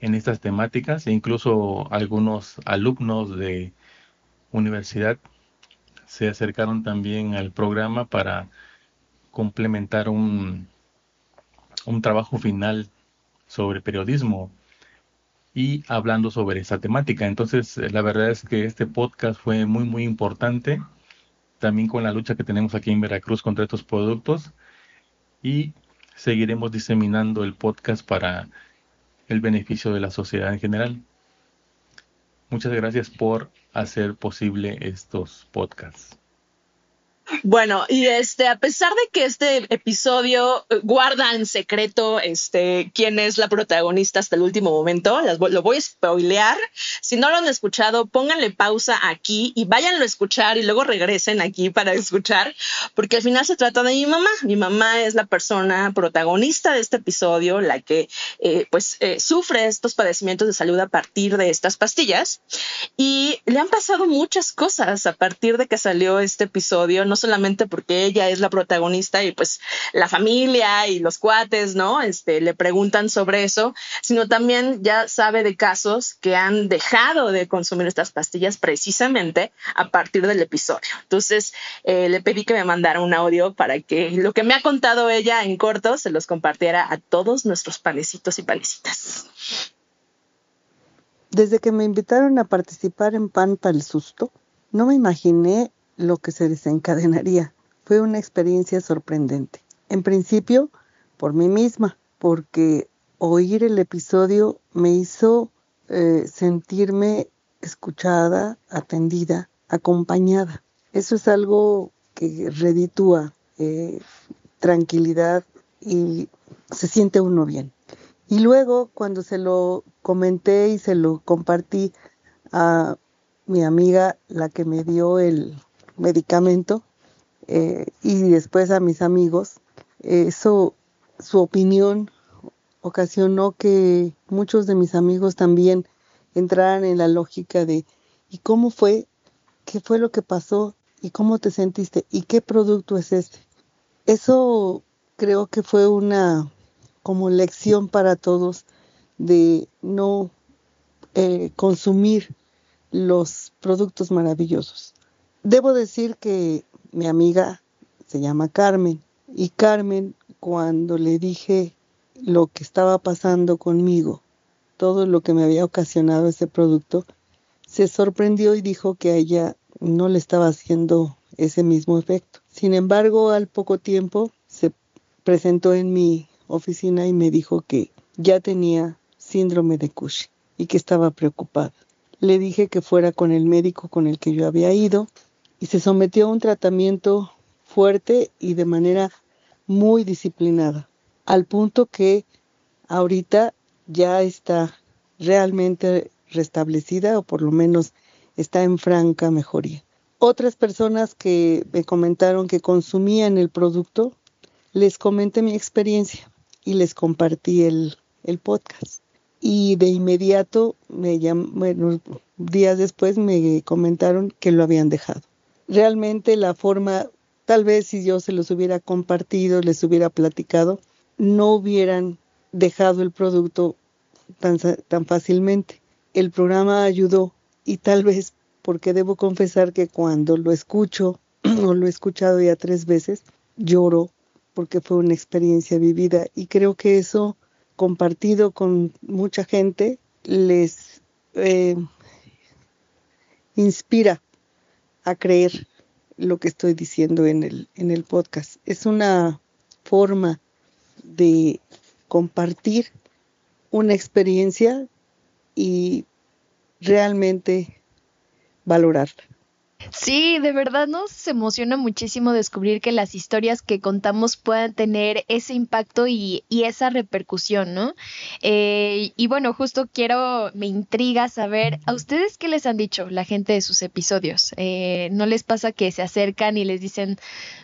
en estas temáticas e incluso algunos alumnos de universidad se acercaron también al programa para complementar un, un trabajo final sobre periodismo y hablando sobre esa temática. Entonces, la verdad es que este podcast fue muy, muy importante, también con la lucha que tenemos aquí en Veracruz contra estos productos y seguiremos diseminando el podcast para el beneficio de la sociedad en general. Muchas gracias por hacer posible estos podcasts. Bueno, y este, a pesar de que este episodio eh, guarda en secreto este, quién es la protagonista hasta el último momento, lo voy a spoilear. Si no lo han escuchado, pónganle pausa aquí y váyanlo a escuchar y luego regresen aquí para escuchar, porque al final se trata de mi mamá. Mi mamá es la persona protagonista de este episodio, la que eh, pues eh, sufre estos padecimientos de salud a partir de estas pastillas y le han pasado muchas cosas a partir de que salió este episodio. Solamente porque ella es la protagonista y pues la familia y los cuates, ¿no? Este, le preguntan sobre eso, sino también ya sabe de casos que han dejado de consumir estas pastillas precisamente a partir del episodio. Entonces, eh, le pedí que me mandara un audio para que lo que me ha contado ella en corto se los compartiera a todos nuestros panecitos y panecitas. Desde que me invitaron a participar en Pan para el Susto, no me imaginé lo que se desencadenaría. Fue una experiencia sorprendente. En principio, por mí misma, porque oír el episodio me hizo eh, sentirme escuchada, atendida, acompañada. Eso es algo que reditúa eh, tranquilidad y se siente uno bien. Y luego, cuando se lo comenté y se lo compartí a mi amiga, la que me dio el, medicamento eh, y después a mis amigos, eso, su opinión ocasionó que muchos de mis amigos también entraran en la lógica de ¿y cómo fue? ¿Qué fue lo que pasó? ¿Y cómo te sentiste? ¿Y qué producto es este? Eso creo que fue una como lección para todos de no eh, consumir los productos maravillosos. Debo decir que mi amiga se llama Carmen y Carmen cuando le dije lo que estaba pasando conmigo, todo lo que me había ocasionado ese producto, se sorprendió y dijo que a ella no le estaba haciendo ese mismo efecto. Sin embargo, al poco tiempo se presentó en mi oficina y me dijo que ya tenía síndrome de Cushing y que estaba preocupada. Le dije que fuera con el médico con el que yo había ido y se sometió a un tratamiento fuerte y de manera muy disciplinada, al punto que ahorita ya está realmente restablecida o por lo menos está en franca mejoría. Otras personas que me comentaron que consumían el producto, les comenté mi experiencia y les compartí el, podcast. Y de inmediato, me bueno, días después me comentaron que lo habían dejado realmente la forma, tal vez si yo se los hubiera compartido, les hubiera platicado, no hubieran dejado el producto tan, tan fácilmente. El programa ayudó y tal vez porque debo confesar que cuando lo escucho, o lo he escuchado ya tres veces, lloro porque fue una experiencia vivida y creo que eso compartido con mucha gente les eh, inspira a creer lo que estoy diciendo en el, en el podcast. Es una forma de compartir una experiencia y realmente valorarla. Sí, de verdad nos emociona muchísimo descubrir que las historias que contamos puedan tener ese impacto y, esa repercusión, ¿no? Eh, y bueno, justo quiero, me intriga saber, ¿a ustedes qué les han dicho la gente de sus episodios? Eh, ¿No les pasa que se acercan y les dicen,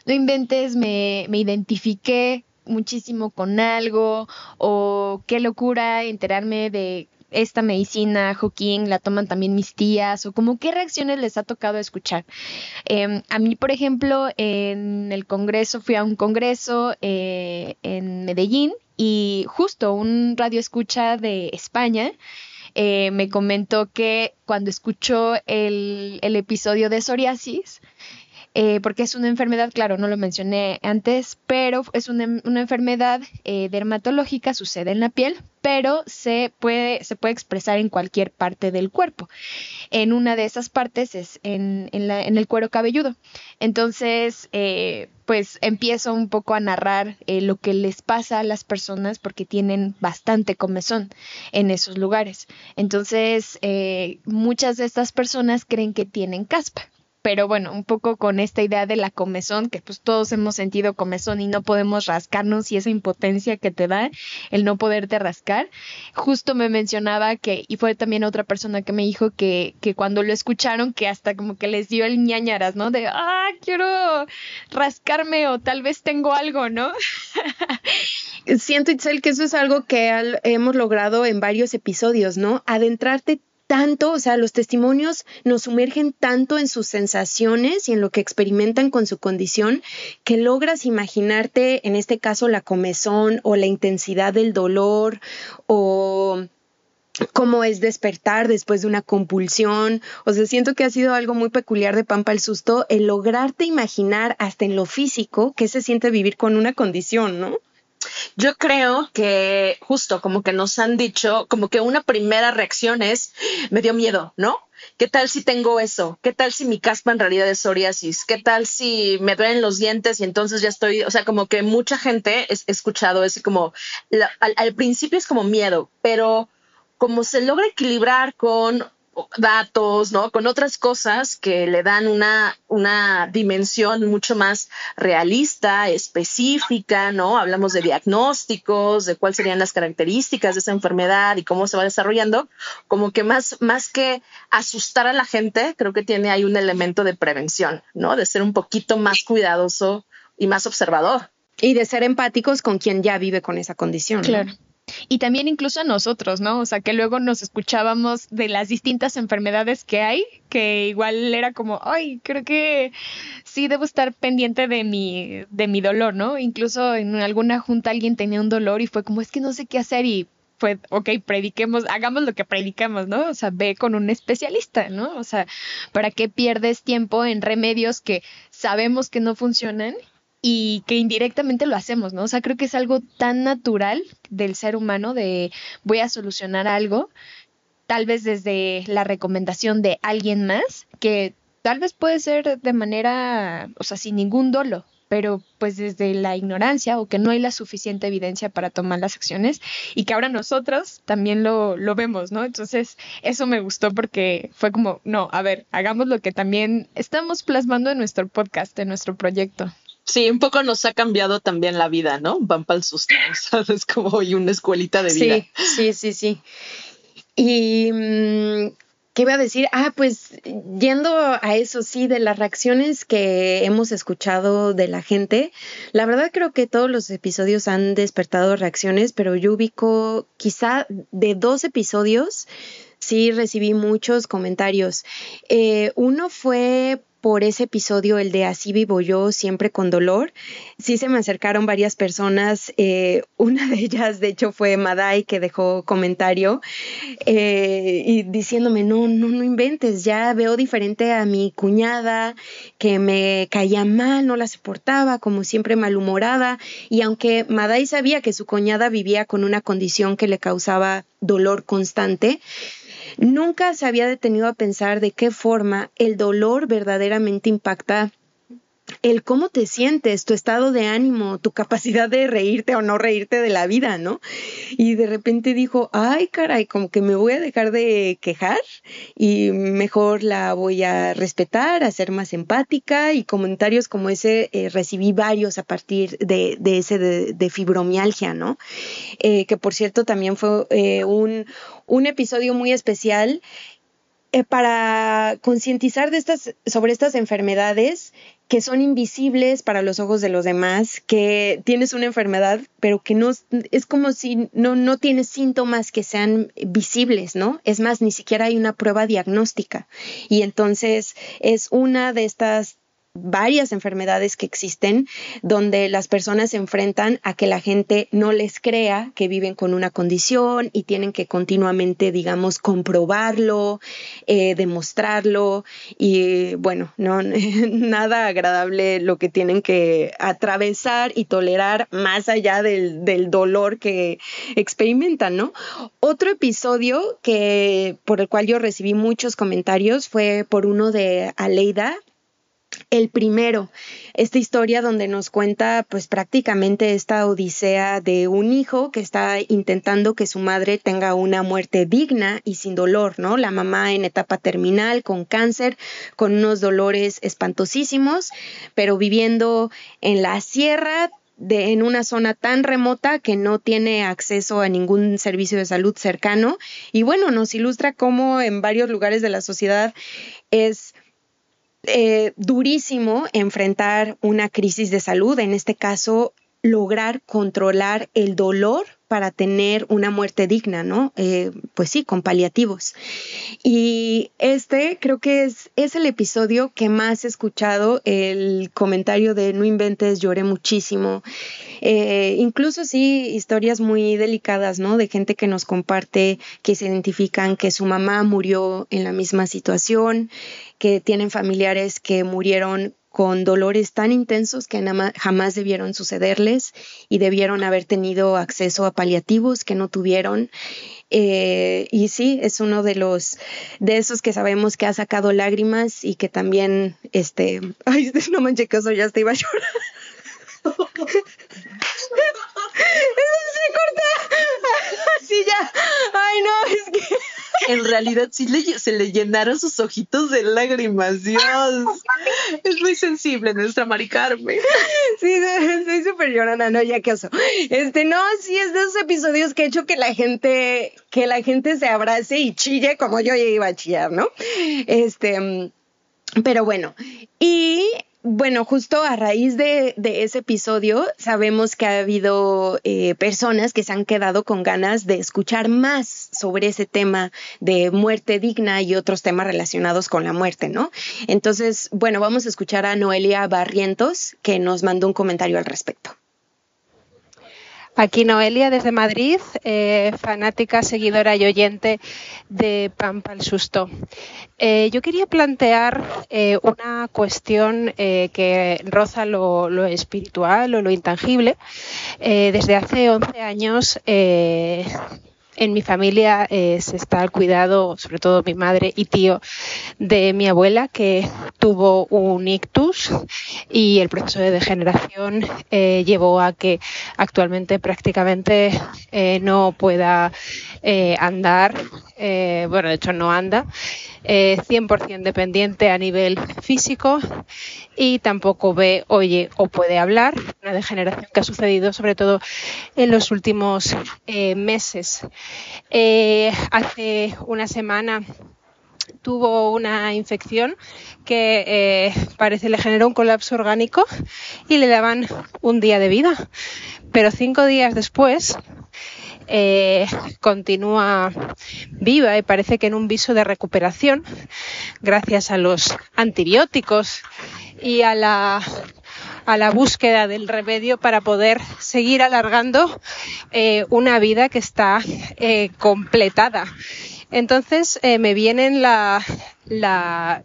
no inventes, me, me identifiqué muchísimo con algo o qué locura enterarme de esta medicina, Joaquín, la toman también mis tías, o como qué reacciones les ha tocado escuchar. Em, a mí, por ejemplo, en el Congreso, fui a un Congreso eh, en Medellín y justo un radio escucha de España eh, me comentó que cuando escuchó el, el episodio de psoriasis, eh, porque es una enfermedad, claro, no lo mencioné antes, pero es una, enfermedad eh, dermatológica, sucede en la piel, pero se puede, expresar en cualquier parte del cuerpo. En una de esas partes es en el cuero cabelludo. Entonces, eh, pues empiezo un poco a narrar lo que les pasa a las personas porque tienen bastante comezón en esos lugares. Entonces, muchas de estas personas creen que tienen caspa pero bueno, un poco con esta idea de la comezón, que pues todos hemos sentido comezón y no podemos rascarnos y esa impotencia que te da el no poderte rascar. Justo me mencionaba que, y fue también otra persona que me dijo que, que cuando lo escucharon, que hasta como que les dio el ñañaras, ¿no? De, ah, quiero rascarme o tal vez tengo algo, ¿no? Siento, Itzel, que eso es algo que hemos logrado en varios episodios, ¿no? Adentrarte tanto, o sea, los testimonios nos sumergen tanto en sus sensaciones y en lo que experimentan con su condición que logras imaginarte, en este caso, la comezón o la intensidad del dolor o cómo es despertar después de una compulsión. O sea, siento que ha sido algo muy peculiar de Pampa el Susto el lograrte imaginar hasta en lo físico qué se siente vivir con una condición, ¿no? Yo creo que justo como que nos han dicho, como que una primera reacción es, me dio miedo, ¿no? ¿Qué tal si tengo eso? ¿Qué tal si mi caspa en realidad es psoriasis? ¿Qué tal si me duelen los dientes y entonces ya estoy, o sea, como que mucha gente he escuchado es como, al principio es como miedo, pero como se logra equilibrar con datos, ¿no? Con otras cosas que le dan una, una dimensión mucho más realista, específica, ¿no? Hablamos de diagnósticos, de cuáles serían las características de esa enfermedad y cómo se va desarrollando, como que más, más que asustar a la gente, creo que tiene ahí un elemento de prevención, ¿no? De ser un poquito más cuidadoso y más observador. Y de ser empáticos con quien ya vive con esa condición. Claro. Y también incluso a nosotros, ¿no? O sea, que luego nos escuchábamos de las distintas enfermedades que hay, que igual era como, ay, creo que sí debo estar pendiente de mi, de mi dolor, ¿no? Incluso en alguna junta alguien tenía un dolor y fue como, es que no sé qué hacer y fue, ok, prediquemos, hagamos lo que predicamos, ¿no? O sea, ve con un especialista, ¿no? O sea, ¿para qué pierdes tiempo en remedios que sabemos que no funcionan y que indirectamente lo hacemos, ¿no? O sea, creo que es algo tan natural del ser humano de voy a solucionar algo, tal vez desde la recomendación de alguien más, que tal vez puede ser de manera, o sea, sin ningún dolo, pero pues desde la ignorancia o que no hay la suficiente evidencia para tomar las acciones y que ahora nosotros también lo, lo vemos, ¿no? Entonces, eso me gustó porque fue como, no, a ver, hagamos lo que también estamos plasmando en nuestro podcast, en nuestro proyecto. Sí, un poco nos ha cambiado también la vida, ¿no? Van para el susto, Es como hoy una escuelita de vida. Sí, sí, sí, sí. Y mm, ¿qué iba a decir? Ah, pues yendo a eso, sí, de las reacciones que hemos escuchado de la gente, la verdad creo que todos los episodios han despertado reacciones, pero yo ubico quizá de dos episodios, sí recibí muchos comentarios. Eh, uno fue por ese episodio, el de Así vivo yo, siempre con dolor. Sí se me acercaron varias personas. Eh, una de ellas, de hecho, fue Madai, que dejó comentario eh, y diciéndome, no, no, no inventes, ya veo diferente a mi cuñada, que me caía mal, no la soportaba, como siempre malhumorada. Y aunque Madai sabía que su cuñada vivía con una condición que le causaba dolor constante, Nunca se había detenido a pensar de qué forma el dolor verdaderamente impacta el cómo te sientes, tu estado de ánimo, tu capacidad de reírte o no reírte de la vida, ¿no? Y de repente dijo, ay, caray, como que me voy a dejar de quejar y mejor la voy a respetar, a ser más empática y comentarios como ese eh, recibí varios a partir de, ese de, fibromialgia, ¿no? Eh, que por cierto también fue eh, un, un episodio muy especial para concientizar de estas, sobre estas enfermedades que son invisibles para los ojos de los demás, que tienes una enfermedad, pero que no es como si no, no tienes síntomas que sean visibles, ¿no? Es más, ni siquiera hay una prueba diagnóstica. Y entonces es una de estas varias enfermedades que existen donde las personas se enfrentan a que la gente no les crea que viven con una condición y tienen que continuamente, digamos, comprobarlo, eh, demostrarlo y bueno, no nada agradable lo que tienen que atravesar y tolerar más allá del, del dolor que experimentan, ¿no? Otro episodio que por el cual yo recibí muchos comentarios fue por uno de Aleida el primero, esta historia donde nos cuenta pues prácticamente esta odisea de un hijo que está intentando que su madre tenga una muerte digna y sin dolor, ¿no? La mamá en etapa terminal con cáncer, con unos dolores espantosísimos, pero viviendo en la sierra de, en una zona tan remota que no tiene acceso a ningún servicio de salud cercano. Y bueno, nos ilustra cómo en varios lugares de la sociedad es eh, durísimo enfrentar una crisis de salud, en este caso lograr controlar el dolor para tener una muerte digna, ¿no? Eh, pues sí, con paliativos. Y este creo que es, es el episodio que más he escuchado, el comentario de no inventes, lloré muchísimo. Eh, incluso sí, historias muy delicadas, ¿no? De gente que nos comparte, que se identifican que su mamá murió en la misma situación, que tienen familiares que murieron con dolores tan intensos que jamás debieron sucederles y debieron haber tenido acceso a paliativos que no tuvieron. Eh, y sí, es uno de los de esos que sabemos que ha sacado lágrimas y que también, este, ay, no manches que eso ya te iba a llorar. Eso se corta. Así ya. Ay, no, es que en realidad sí le, se le llenaron sus ojitos de lágrimas, Dios. Es muy sensible nuestra Mari Carmen. Sí, soy súper llorona, no, ya que oso. Este, no, sí, es de esos episodios que he hecho que la gente, que la gente se abrace y chille como yo ya iba a chillar, ¿no? Este, pero bueno, y bueno, justo a raíz de, ese episodio, sabemos que ha habido eh, personas que se han quedado con ganas de escuchar más sobre ese tema de muerte digna y otros temas relacionados con la muerte, ¿no? Entonces, bueno, vamos a escuchar a Noelia Barrientos, que nos mandó un comentario al respecto. Aquí Noelia desde Madrid, eh, fanática, seguidora y oyente de Pampa el Susto. Eh, yo quería plantear eh, una cuestión que roza lo, lo, espiritual o lo intangible. desde hace 11 años en mi familia eh, se está al cuidado, sobre todo mi madre y tío, de mi abuela que tuvo un ictus y el proceso de degeneración eh, llevó a que actualmente prácticamente eh, no pueda andar, bueno, de hecho no anda. 100% dependiente a nivel físico y tampoco ve, oye o puede hablar, una degeneración que ha sucedido sobre todo en los últimos eh, meses. Eh, hace una semana tuvo una infección que eh, parece le generó un colapso orgánico y le daban un día de vida. Pero cinco días después eh, continúa viva y parece que en un viso de recuperación gracias a los antibióticos y a la a la búsqueda del remedio para poder seguir alargando eh, una vida que está eh, completada. Entonces me vienen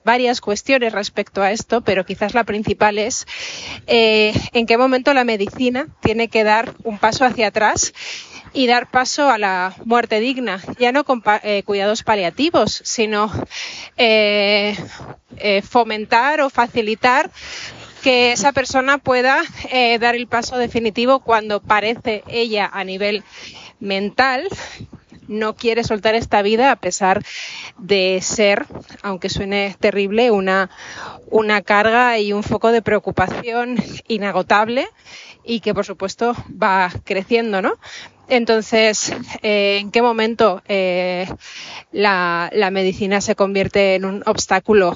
varias cuestiones respecto a esto, pero quizás la principal es en qué momento la medicina tiene que dar un paso hacia atrás y dar paso a la muerte digna, ya no con eh, cuidados paliativos, sino eh, eh, fomentar o facilitar que esa persona pueda dar el paso definitivo cuando parece ella a nivel mental no quiere soltar esta vida a pesar de ser, aunque suene terrible, una, una carga y un foco de preocupación inagotable y que por supuesto va creciendo, ¿no? Entonces, eh, ¿en qué momento eh, la, medicina se convierte en un obstáculo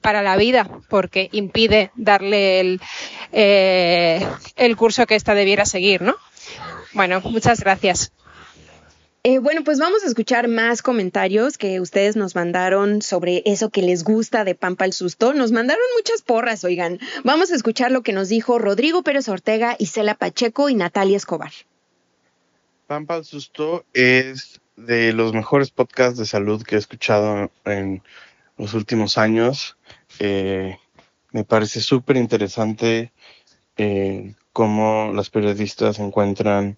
para la vida, porque impide darle el, eh, el curso que ésta debiera seguir, ¿no? Bueno, muchas gracias. Eh, bueno, pues vamos a escuchar más comentarios que ustedes nos mandaron sobre eso que les gusta de Pampa el Susto. Nos mandaron muchas porras, oigan. Vamos a escuchar lo que nos dijo Rodrigo Pérez Ortega, Isela Pacheco y Natalia Escobar. Pampa el Susto es de los mejores podcasts de salud que he escuchado en los últimos años. Eh, me parece súper interesante eh, cómo las periodistas encuentran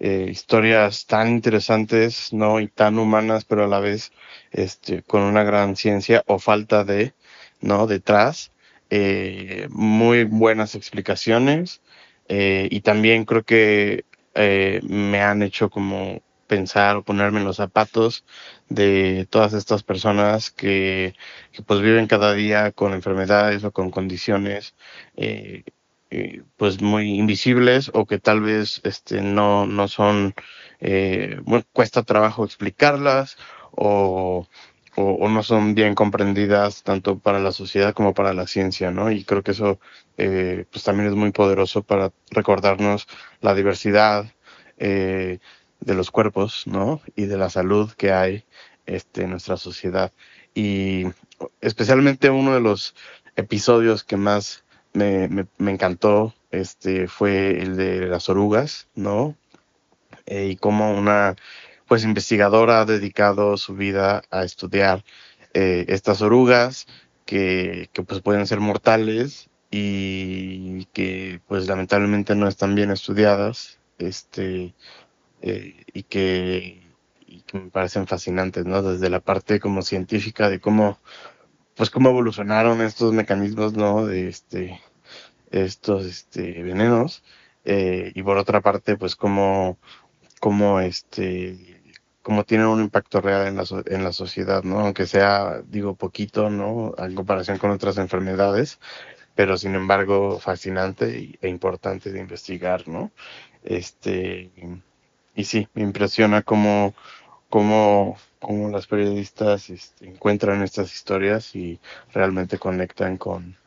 eh, historias tan interesantes, ¿no? Y tan humanas, pero a la vez este, con una gran ciencia o falta de, ¿no? Detrás. Eh, muy buenas explicaciones eh, y también creo que eh, me han hecho como pensar o ponerme en los zapatos de todas estas personas que, que pues viven cada día con enfermedades o con condiciones eh, pues muy invisibles o que tal vez este no no son eh, cuesta trabajo explicarlas o, o, o no son bien comprendidas tanto para la sociedad como para la ciencia no y creo que eso eh, pues también es muy poderoso para recordarnos la diversidad eh, de los cuerpos no y de la salud que hay este en nuestra sociedad. Y especialmente uno de los episodios que más me, me, me encantó este fue el de las orugas, ¿no? Eh, y como una pues investigadora ha dedicado su vida a estudiar eh, estas orugas que, que pues pueden ser mortales y que pues lamentablemente no están bien estudiadas este eh, y que y que me parecen fascinantes no desde la parte como científica de cómo pues cómo evolucionaron estos mecanismos, ¿no? De este, estos este, venenos. Eh, y por otra parte, pues cómo, cómo este, tienen un impacto real en la, en la sociedad, ¿no? Aunque sea, digo, poquito, ¿no? En comparación con otras enfermedades, pero sin embargo fascinante e importante de investigar, ¿no? Este, y sí, me impresiona cómo, cómo, cómo las periodistas este, encuentran estas historias y realmente conectan con,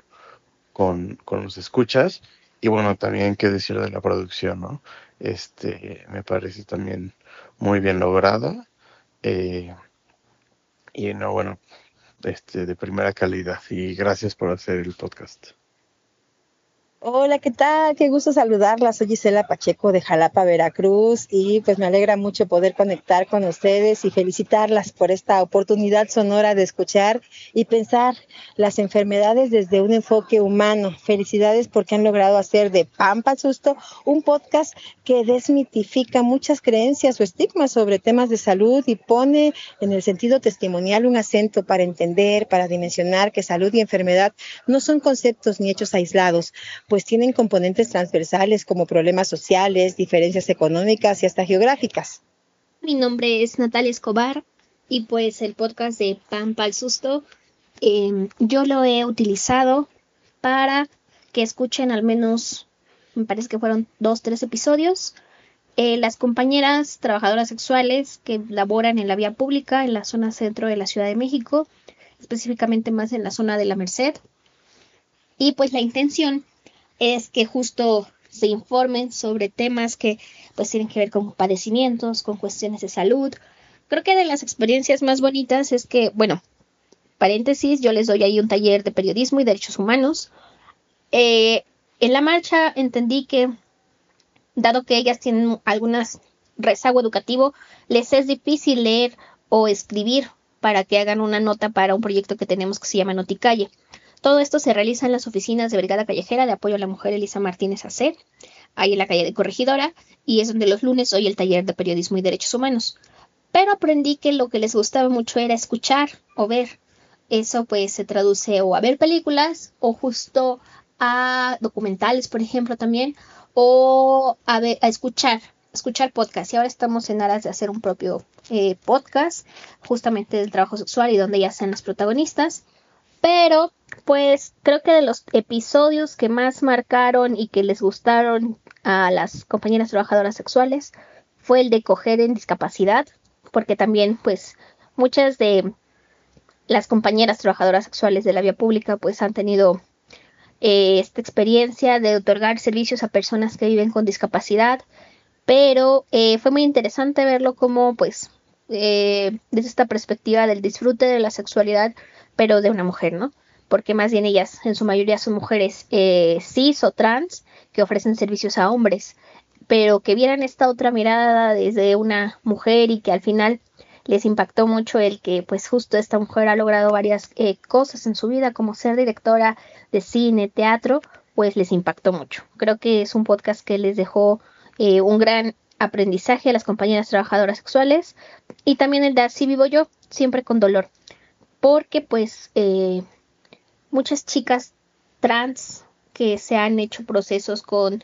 con, con los escuchas. Y bueno, también qué decir de la producción, ¿no? Este, me parece también muy bien lograda. Eh, y no, bueno, este, de primera calidad. Y gracias por hacer el podcast. Hola, ¿qué tal? Qué gusto saludarla. Soy Gisela Pacheco de Jalapa, Veracruz y pues me alegra mucho poder conectar con ustedes y felicitarlas por esta oportunidad sonora de escuchar y pensar las enfermedades desde un enfoque humano. Felicidades porque han logrado hacer de Pampa Susto un podcast que desmitifica muchas creencias o estigmas sobre temas de salud y pone en el sentido testimonial un acento para entender, para dimensionar que salud y enfermedad no son conceptos ni hechos aislados pues tienen componentes transversales como problemas sociales, diferencias económicas y hasta geográficas. Mi nombre es Natalia Escobar y pues el podcast de Pampa al Susto eh, yo lo he utilizado para que escuchen al menos, me parece que fueron dos, tres episodios. Eh, las compañeras trabajadoras sexuales que laboran en la vía pública en la zona centro de la Ciudad de México, específicamente más en la zona de la Merced. Y pues la intención es que justo se informen sobre temas que pues tienen que ver con padecimientos, con cuestiones de salud. Creo que de las experiencias más bonitas es que, bueno, paréntesis, yo les doy ahí un taller de periodismo y derechos humanos. Eh, en la marcha entendí que, dado que ellas tienen algunas rezago educativo, les es difícil leer o escribir para que hagan una nota para un proyecto que tenemos que se llama Noticalle. Todo esto se realiza en las oficinas de Brigada Callejera de Apoyo a la Mujer Elisa Martínez AC, ahí en la calle de Corregidora, y es donde los lunes hoy el taller de periodismo y derechos humanos. Pero aprendí que lo que les gustaba mucho era escuchar o ver. Eso pues se traduce o a ver películas o justo a documentales, por ejemplo, también, o a, ver, a escuchar, escuchar podcast. Y ahora estamos en aras de hacer un propio eh, podcast, justamente del trabajo sexual y donde ya sean las protagonistas. Pero, pues, creo que de los episodios que más marcaron y que les gustaron a las compañeras trabajadoras sexuales fue el de coger en discapacidad, porque también, pues, muchas de las compañeras trabajadoras sexuales de la vía pública pues han tenido eh, esta experiencia de otorgar servicios a personas que viven con discapacidad, pero eh, fue muy interesante verlo como pues eh, desde esta perspectiva del disfrute de la sexualidad, pero de una mujer, ¿no? Porque más bien ellas en su mayoría son mujeres cis o trans que ofrecen servicios a hombres, pero que vieran esta otra mirada desde una mujer y que al final les impactó mucho el que pues justo esta mujer ha logrado varias eh, cosas en su vida como ser directora de cine, teatro, pues les impactó mucho. Creo que es un podcast que les dejó eh, un gran aprendizaje a las compañeras trabajadoras sexuales y también el de así vivo yo, siempre con dolor, porque pues eh, muchas chicas trans que se han hecho procesos con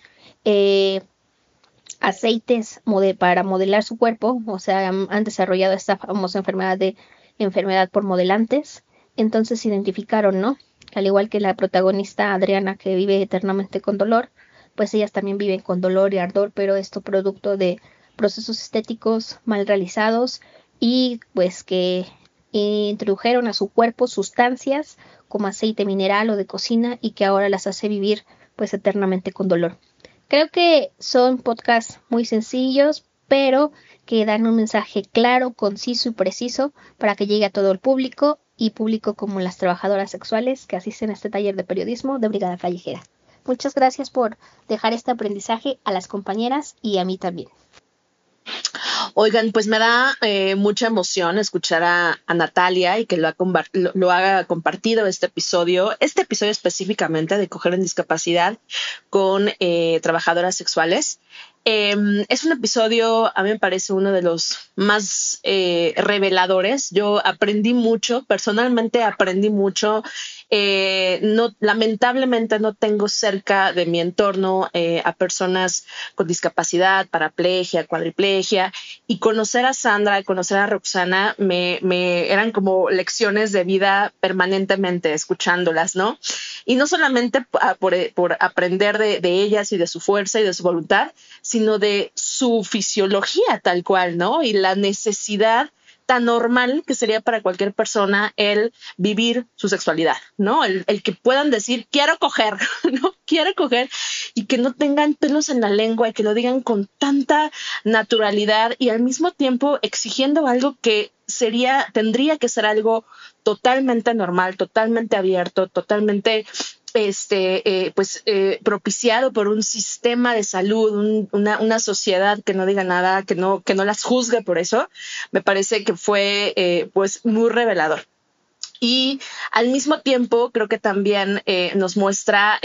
aceites para modelar su cuerpo, o sea, han desarrollado esta famosa enfermedad de enfermedad por modelantes, entonces se identificaron, ¿no? Al igual que la protagonista Adriana que vive eternamente con dolor, pues ellas también viven con dolor y ardor, pero esto producto de procesos estéticos mal realizados y pues que introdujeron a su cuerpo sustancias como aceite mineral o de cocina y que ahora las hace vivir pues eternamente con dolor. Creo que son podcasts muy sencillos, pero que dan un mensaje claro, conciso y preciso para que llegue a todo el público y público como las trabajadoras sexuales que asisten a este taller de periodismo de Brigada Callejera. Muchas gracias por dejar este aprendizaje a las compañeras y a mí también. Oigan, pues me da eh, mucha emoción escuchar a, Natalia y que lo, ha lo, haga compartido este episodio, este episodio específicamente de coger en discapacidad con eh, trabajadoras sexuales. Em, es un episodio, a mí me parece uno de los más eh, reveladores. Yo aprendí mucho, personalmente aprendí mucho eh, no, lamentablemente no tengo cerca de mi entorno eh, a personas con discapacidad, paraplegia, cuadriplegia, y conocer a Sandra, conocer a Roxana, me, me eran como lecciones de vida permanentemente escuchándolas, ¿no? Y no solamente por, por aprender de, de ellas y de su fuerza y de su voluntad, sino de su fisiología tal cual, ¿no? Y la necesidad tan normal que sería para cualquier persona el vivir su sexualidad, ¿no? El, que puedan decir, quiero coger, ¿no? Quiero coger y que no tengan pelos en la lengua y que lo digan con tanta naturalidad y al mismo tiempo exigiendo algo que sería, tendría que ser algo totalmente normal, totalmente abierto, totalmente este, eh, pues, eh, propiciado por un sistema de salud, una, sociedad que no diga nada, que no, que no las juzgue por eso, me parece que fue, eh, pues, muy revelador. Y al mismo tiempo, creo que también nos muestra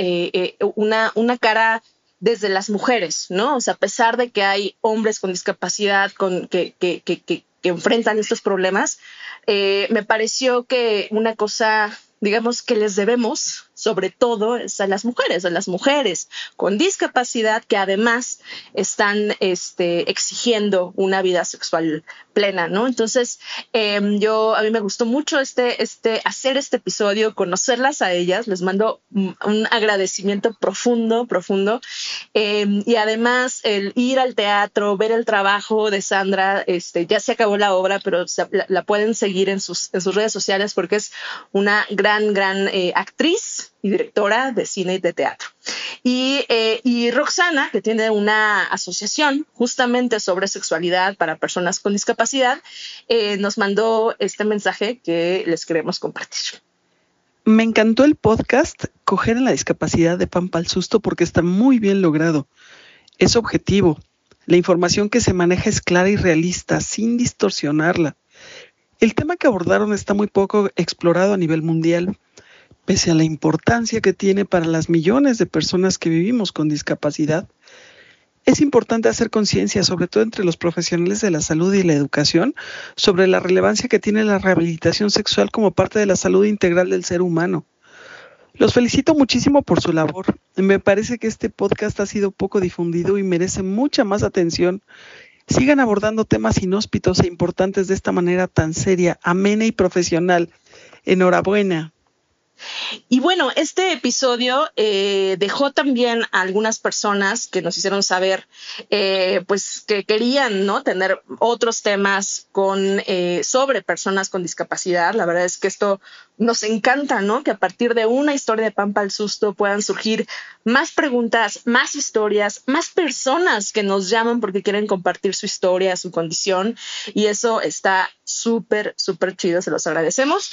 una, una cara desde las mujeres, ¿no? O sea, a pesar de que hay hombres con discapacidad con, que, que, que, que enfrentan estos problemas, me pareció que una cosa, digamos, que les debemos sobre todo es a las mujeres, a las mujeres con discapacidad que además están este, exigiendo una vida sexual plena, ¿no? Entonces, em, yo, a mí me gustó mucho este, este, hacer este episodio, conocerlas a ellas, les mando un agradecimiento profundo, profundo, em, y además el ir al teatro, ver el trabajo de Sandra, este, ya se acabó la obra, pero la, pueden seguir en sus, en sus redes sociales porque es una gran, gran eh, actriz y directora de cine y de teatro. Eh, y, Roxana, que tiene una asociación justamente sobre sexualidad para personas con discapacidad, eh, nos mandó este mensaje que les queremos compartir. Me encantó el podcast Coger en la discapacidad de Pampa al Susto porque está muy bien logrado. Es objetivo. La información que se maneja es clara y realista, sin distorsionarla. El tema que abordaron está muy poco explorado a nivel mundial pese a la importancia que tiene para las millones de personas que vivimos con discapacidad, es importante hacer conciencia, sobre todo entre los profesionales de la salud y la educación, sobre la relevancia que tiene la rehabilitación sexual como parte de la salud integral del ser humano. Los felicito muchísimo por su labor. Me parece que este podcast ha sido poco difundido y merece mucha más atención. Sigan abordando temas inhóspitos e importantes de esta manera tan seria, amena y profesional. Enhorabuena. Y bueno, este episodio eh, dejó también a algunas personas que nos hicieron saber, eh, pues que querían, ¿no? Tener otros temas con eh, sobre personas con discapacidad. La verdad es que esto nos encanta, ¿no? Que a partir de una historia de Pampa al Susto puedan surgir más preguntas, más historias, más personas que nos llaman porque quieren compartir su historia, su condición. Y eso está súper, súper chido, se los agradecemos.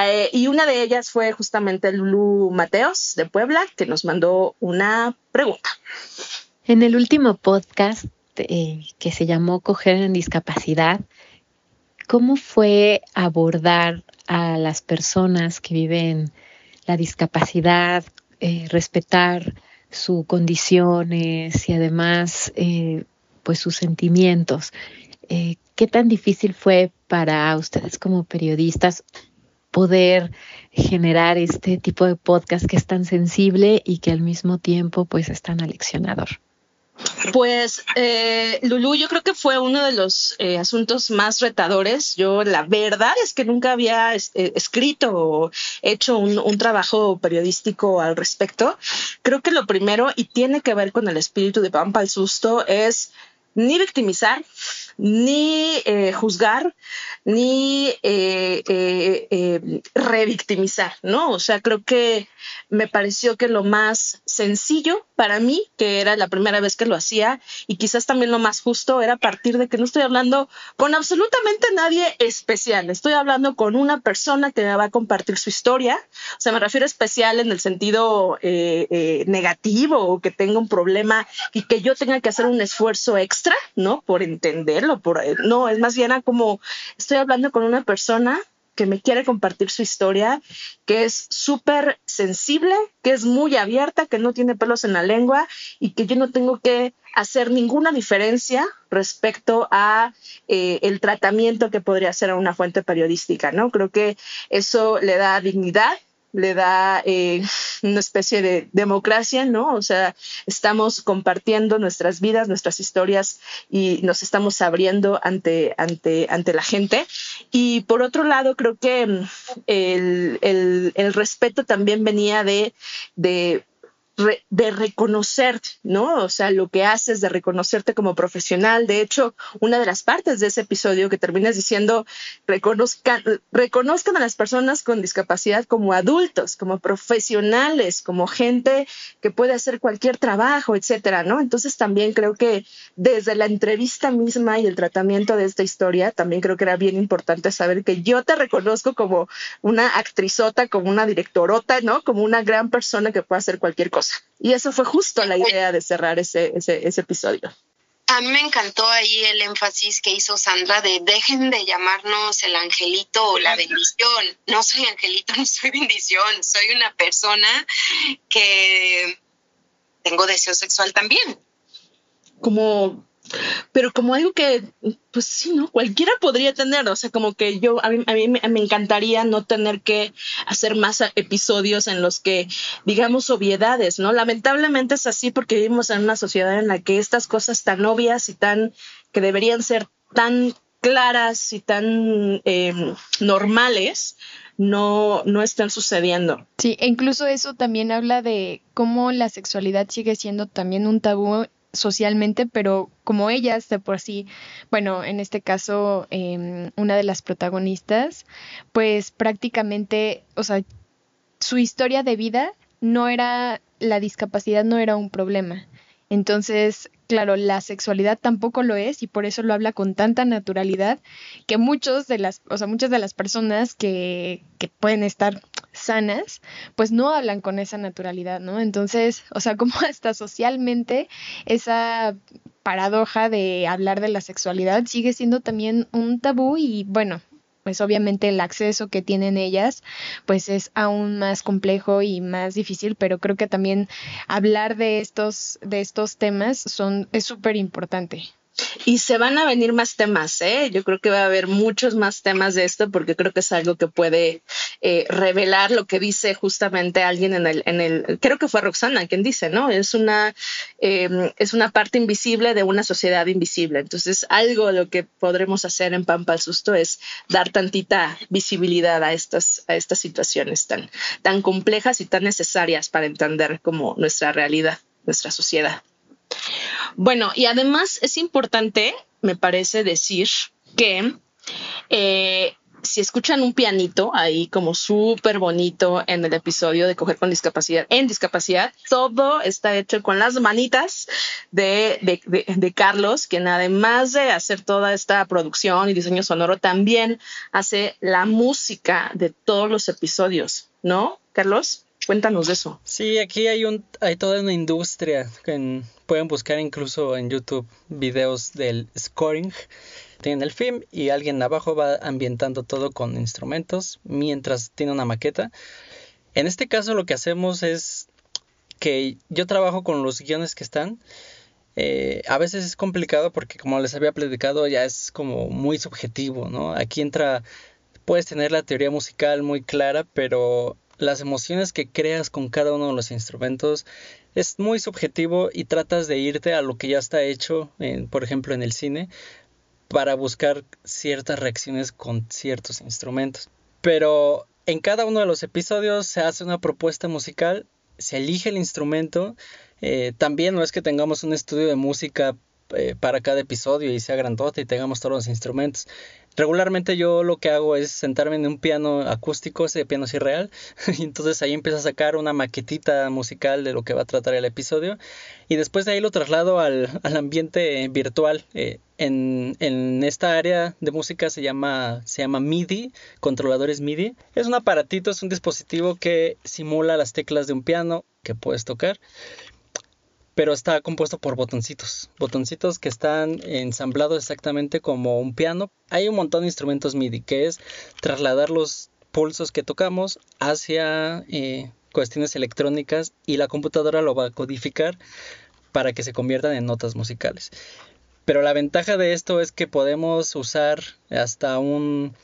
Eh, y una de ellas fue justamente Lulu Mateos de Puebla, que nos mandó una pregunta. En el último podcast eh, que se llamó Coger en Discapacidad, ¿cómo fue abordar a las personas que viven la discapacidad, eh, respetar sus condiciones y además pues sus sentimientos? ¿Qué tan difícil fue para ustedes como periodistas poder generar este tipo de podcast que es tan sensible y que al mismo tiempo pues es tan aleccionador? Pues eh, Lulu, yo creo que fue uno de los eh, asuntos más retadores. Yo la verdad es que nunca había eh, escrito o hecho un, un, trabajo periodístico al respecto. Creo que lo primero, y tiene que ver con el espíritu de Pampa al Susto, es ni victimizar, ni eh, juzgar, ni eh, eh, revictimizar, ¿no? O sea, creo que me pareció que lo más sencillo para mí, que era la primera vez que lo hacía, y quizás también lo más justo, era partir de que no estoy hablando con absolutamente nadie especial, estoy hablando con una persona que me va a compartir su historia, o sea, me refiero a especial en el sentido negativo o que tenga un problema y que yo tenga que hacer un esfuerzo extra, ¿no? Por entender por, no, es más bien como estoy hablando con una persona que me quiere compartir su historia, que es súper sensible, que es muy abierta, que no tiene pelos en la lengua y que yo no tengo que hacer ninguna diferencia respecto a eh, el tratamiento que podría hacer a una fuente periodística, ¿no? Creo que eso le da dignidad le da eh, una especie de democracia, ¿no? O sea, estamos compartiendo nuestras vidas, nuestras historias y nos estamos abriendo ante, ante, ante la gente. Y por otro lado, creo que mm, el, el, el respeto también venía de, de de reconocer, ¿no? O sea, lo que haces, de reconocerte como profesional. De hecho, una de las partes de ese episodio que terminas diciendo, reconozcan, reconozcan a las personas con discapacidad como adultos, como profesionales, como gente que puede hacer cualquier trabajo, etcétera, ¿no? Entonces también creo que desde la entrevista misma y el tratamiento de esta historia, también creo que era bien importante saber que yo te reconozco como una actrizota, como una directorota, ¿no? Como una gran persona que puede hacer cualquier cosa. Y eso fue justo la idea de cerrar ese, ese, ese episodio. A mí me encantó ahí el énfasis que hizo Sandra de dejen de llamarnos el angelito o la bendición. No soy angelito ni soy bendición, soy una persona que tengo deseo sexual también. Como pero como algo que, pues sí, ¿no? Cualquiera podría tener, o sea, como que yo, a mí, a mí me, encantaría no tener que hacer más episodios en los que digamos obviedades, ¿no? Lamentablemente es así porque vivimos en una sociedad en la que estas cosas tan obvias y tan, que deberían ser tan claras y tan em, normales, no, no están sucediendo. Sí, e incluso eso también habla de cómo la sexualidad sigue siendo también un tabú socialmente, pero como ellas de por sí, bueno, en este caso em, una de las protagonistas, pues prácticamente, o sea, su historia de vida no era, la discapacidad no era un problema. Entonces, claro, la sexualidad tampoco lo es y por eso lo habla con tanta naturalidad que muchos de las, o sea, muchas de las personas que, que pueden estar sanas, pues no hablan con esa naturalidad, ¿no? Entonces, o sea, como hasta socialmente esa paradoja de hablar de la sexualidad sigue siendo también un tabú y bueno, pues obviamente el acceso que tienen ellas pues es aún más complejo y más difícil, pero creo que también hablar de estos de estos temas son es súper importante. Y se van a venir más temas, ¿eh? Yo creo que va a haber muchos más temas de esto porque creo que es algo que puede eh, revelar lo que dice justamente alguien en el, en el, creo que fue Roxana quien dice, ¿no? Es una, em, es una parte invisible de una sociedad invisible. Entonces, algo lo que podremos hacer en Pampa al Susto es dar tantita visibilidad a estas, a estas situaciones tan, tan complejas y tan necesarias para entender como nuestra realidad, nuestra sociedad. Bueno, y además es importante, me parece decir que eh, si escuchan un pianito ahí como súper bonito en el episodio de Coger con Discapacidad, en discapacidad, todo está hecho con las manitas de, de, de, Carlos, quien además de hacer toda esta producción y diseño sonoro, también hace la música de todos los episodios, ¿no, Carlos? Cuéntanos de eso. Sí, aquí hay un hay toda una industria pueden buscar incluso en YouTube videos del scoring. Tienen el film y alguien abajo va ambientando todo con instrumentos mientras tiene una maqueta. En este caso lo que hacemos es que yo trabajo con los guiones que están. Eh, a veces es complicado porque como les había platicado ya es como muy subjetivo, ¿no? Aquí entra, puedes tener la teoría musical muy clara, pero las emociones que creas con cada uno de los instrumentos es muy subjetivo y tratas de irte a lo que ya está hecho, por ejemplo, en el cine, para buscar ciertas reacciones con ciertos instrumentos. Pero en cada uno de los episodios se hace una propuesta musical, se elige el instrumento. Eh, también no es que tengamos un estudio de música eh, para cada episodio y sea grandote y tengamos todos los instrumentos. Regularmente yo lo que hago es sentarme en un piano acústico, ese piano es irreal, y entonces ahí empiezo a sacar una maquetita musical de lo que va a tratar el episodio y después de ahí lo traslado al, ambiente virtual. Eh, en, en, esta área de música se llama, se llama MIDI, controladores MIDI. Es un aparatito, es un dispositivo que simula las teclas de un piano que puedes tocar pero está compuesto por botoncitos, botoncitos que están ensamblados exactamente como un piano. Hay un montón de instrumentos MIDI que es trasladar los pulsos que tocamos hacia eh, cuestiones electrónicas y la computadora lo va a codificar para que se conviertan en notas musicales. Pero la ventaja de esto es que podemos usar hasta un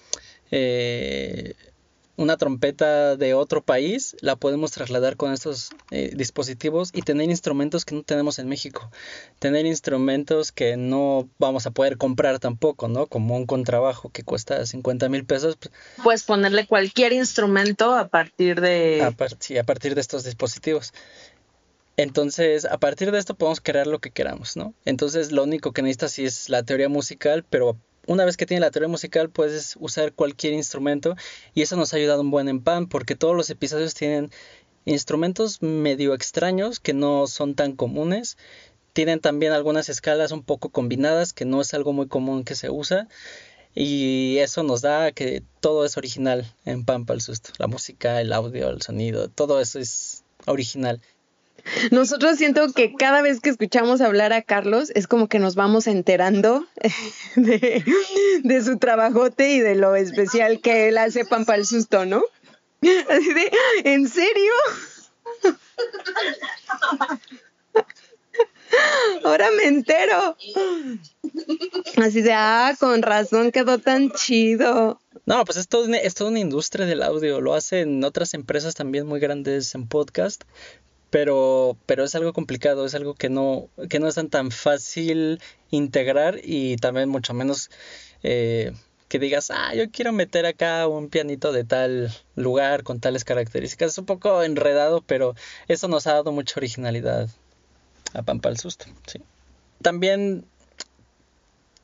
eh, una trompeta de otro país, la podemos trasladar con estos eh, dispositivos y tener instrumentos que no tenemos en México. Tener instrumentos que no vamos a poder comprar tampoco, ¿no? Como un contrabajo que cuesta 50 mil pesos. Pues Puedes ponerle cualquier instrumento a partir de... A sí, a partir de estos dispositivos. Entonces, a partir de esto podemos crear lo que queramos, ¿no? Entonces, lo único que necesitas sí es la teoría musical, pero una vez que tienes la teoría musical puedes usar cualquier instrumento y eso nos ha ayudado un buen en PAN porque todos los episodios tienen instrumentos medio extraños que no son tan comunes. Tienen también algunas escalas un poco combinadas que no es algo muy común que se usa y eso nos da que todo es original en Pampa el susto. La música, el audio, el sonido, todo eso es original. Nosotros siento que cada vez que escuchamos hablar a Carlos es como que nos vamos enterando de, su trabajote y de lo especial que él hace pan para el susto, ¿no? Así de, ¿en serio? Ahora me entero. Así de, ah, con razón quedó tan chido. No, pues es, todo, es una industria del audio. Lo hacen otras empresas también muy grandes en podcast pero, pero es algo complicado, es algo que no, que no es tan, fácil integrar y también mucho menos eh, que digas, ah, yo quiero meter acá un pianito de tal lugar con tales características. Es un poco enredado, pero eso nos ha dado mucha originalidad a Pampa el Susto. Sí. También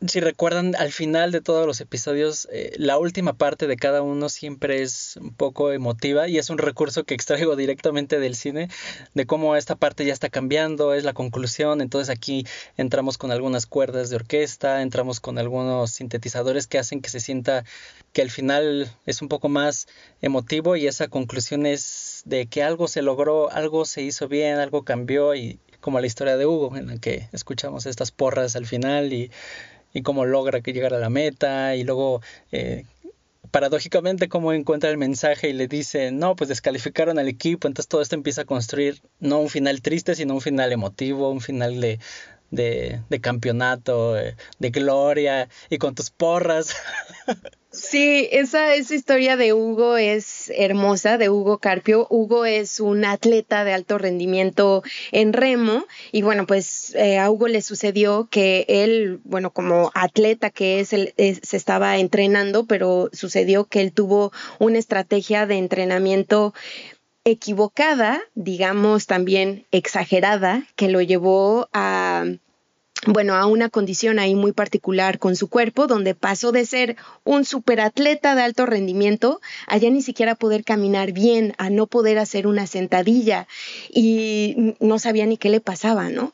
si recuerdan, al final de todos los episodios, eh, la última parte de cada uno siempre es un poco emotiva y es un recurso que extraigo directamente del cine, de cómo esta parte ya está cambiando, es la conclusión, entonces aquí entramos con algunas cuerdas de orquesta, entramos con algunos sintetizadores que hacen que se sienta que al final es un poco más emotivo y esa conclusión es de que algo se logró, algo se hizo bien, algo cambió y como la historia de Hugo en la que escuchamos estas porras al final y y cómo logra que llegar a la meta y luego eh, paradójicamente cómo encuentra el mensaje y le dice, no, pues descalificaron al equipo, entonces todo esto empieza a construir no un final triste, sino un final emotivo, un final de, de, campeonato, eh, de gloria y con tus porras. Sí, esa, esa historia de Hugo es hermosa, de Hugo Carpio. Hugo es un atleta de alto rendimiento en remo y bueno, pues eh, a Hugo le sucedió que él, bueno, como atleta que es, él, se estaba entrenando, pero sucedió que él tuvo una estrategia de entrenamiento equivocada, digamos también exagerada, que lo llevó a bueno, a una condición ahí muy particular con su cuerpo, donde pasó de ser un superatleta de alto rendimiento a ya ni siquiera poder caminar bien, a no poder hacer una sentadilla y no sabía ni qué le pasaba, ¿no?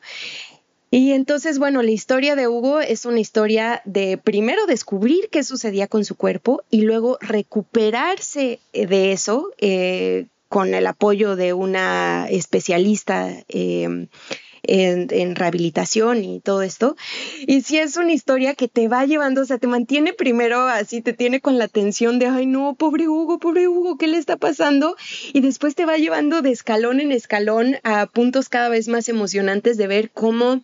Y entonces, bueno, la historia de Hugo es una historia de primero descubrir qué sucedía con su cuerpo y luego recuperarse de eso eh, con el apoyo de una especialista. Eh, en, rehabilitación y todo esto. Y si es una historia que te va llevando, o sea, te mantiene primero así, te tiene con la tensión de, ay no, pobre Hugo, pobre Hugo, ¿qué le está pasando? Y después te va llevando de escalón en escalón a puntos cada vez más emocionantes de ver cómo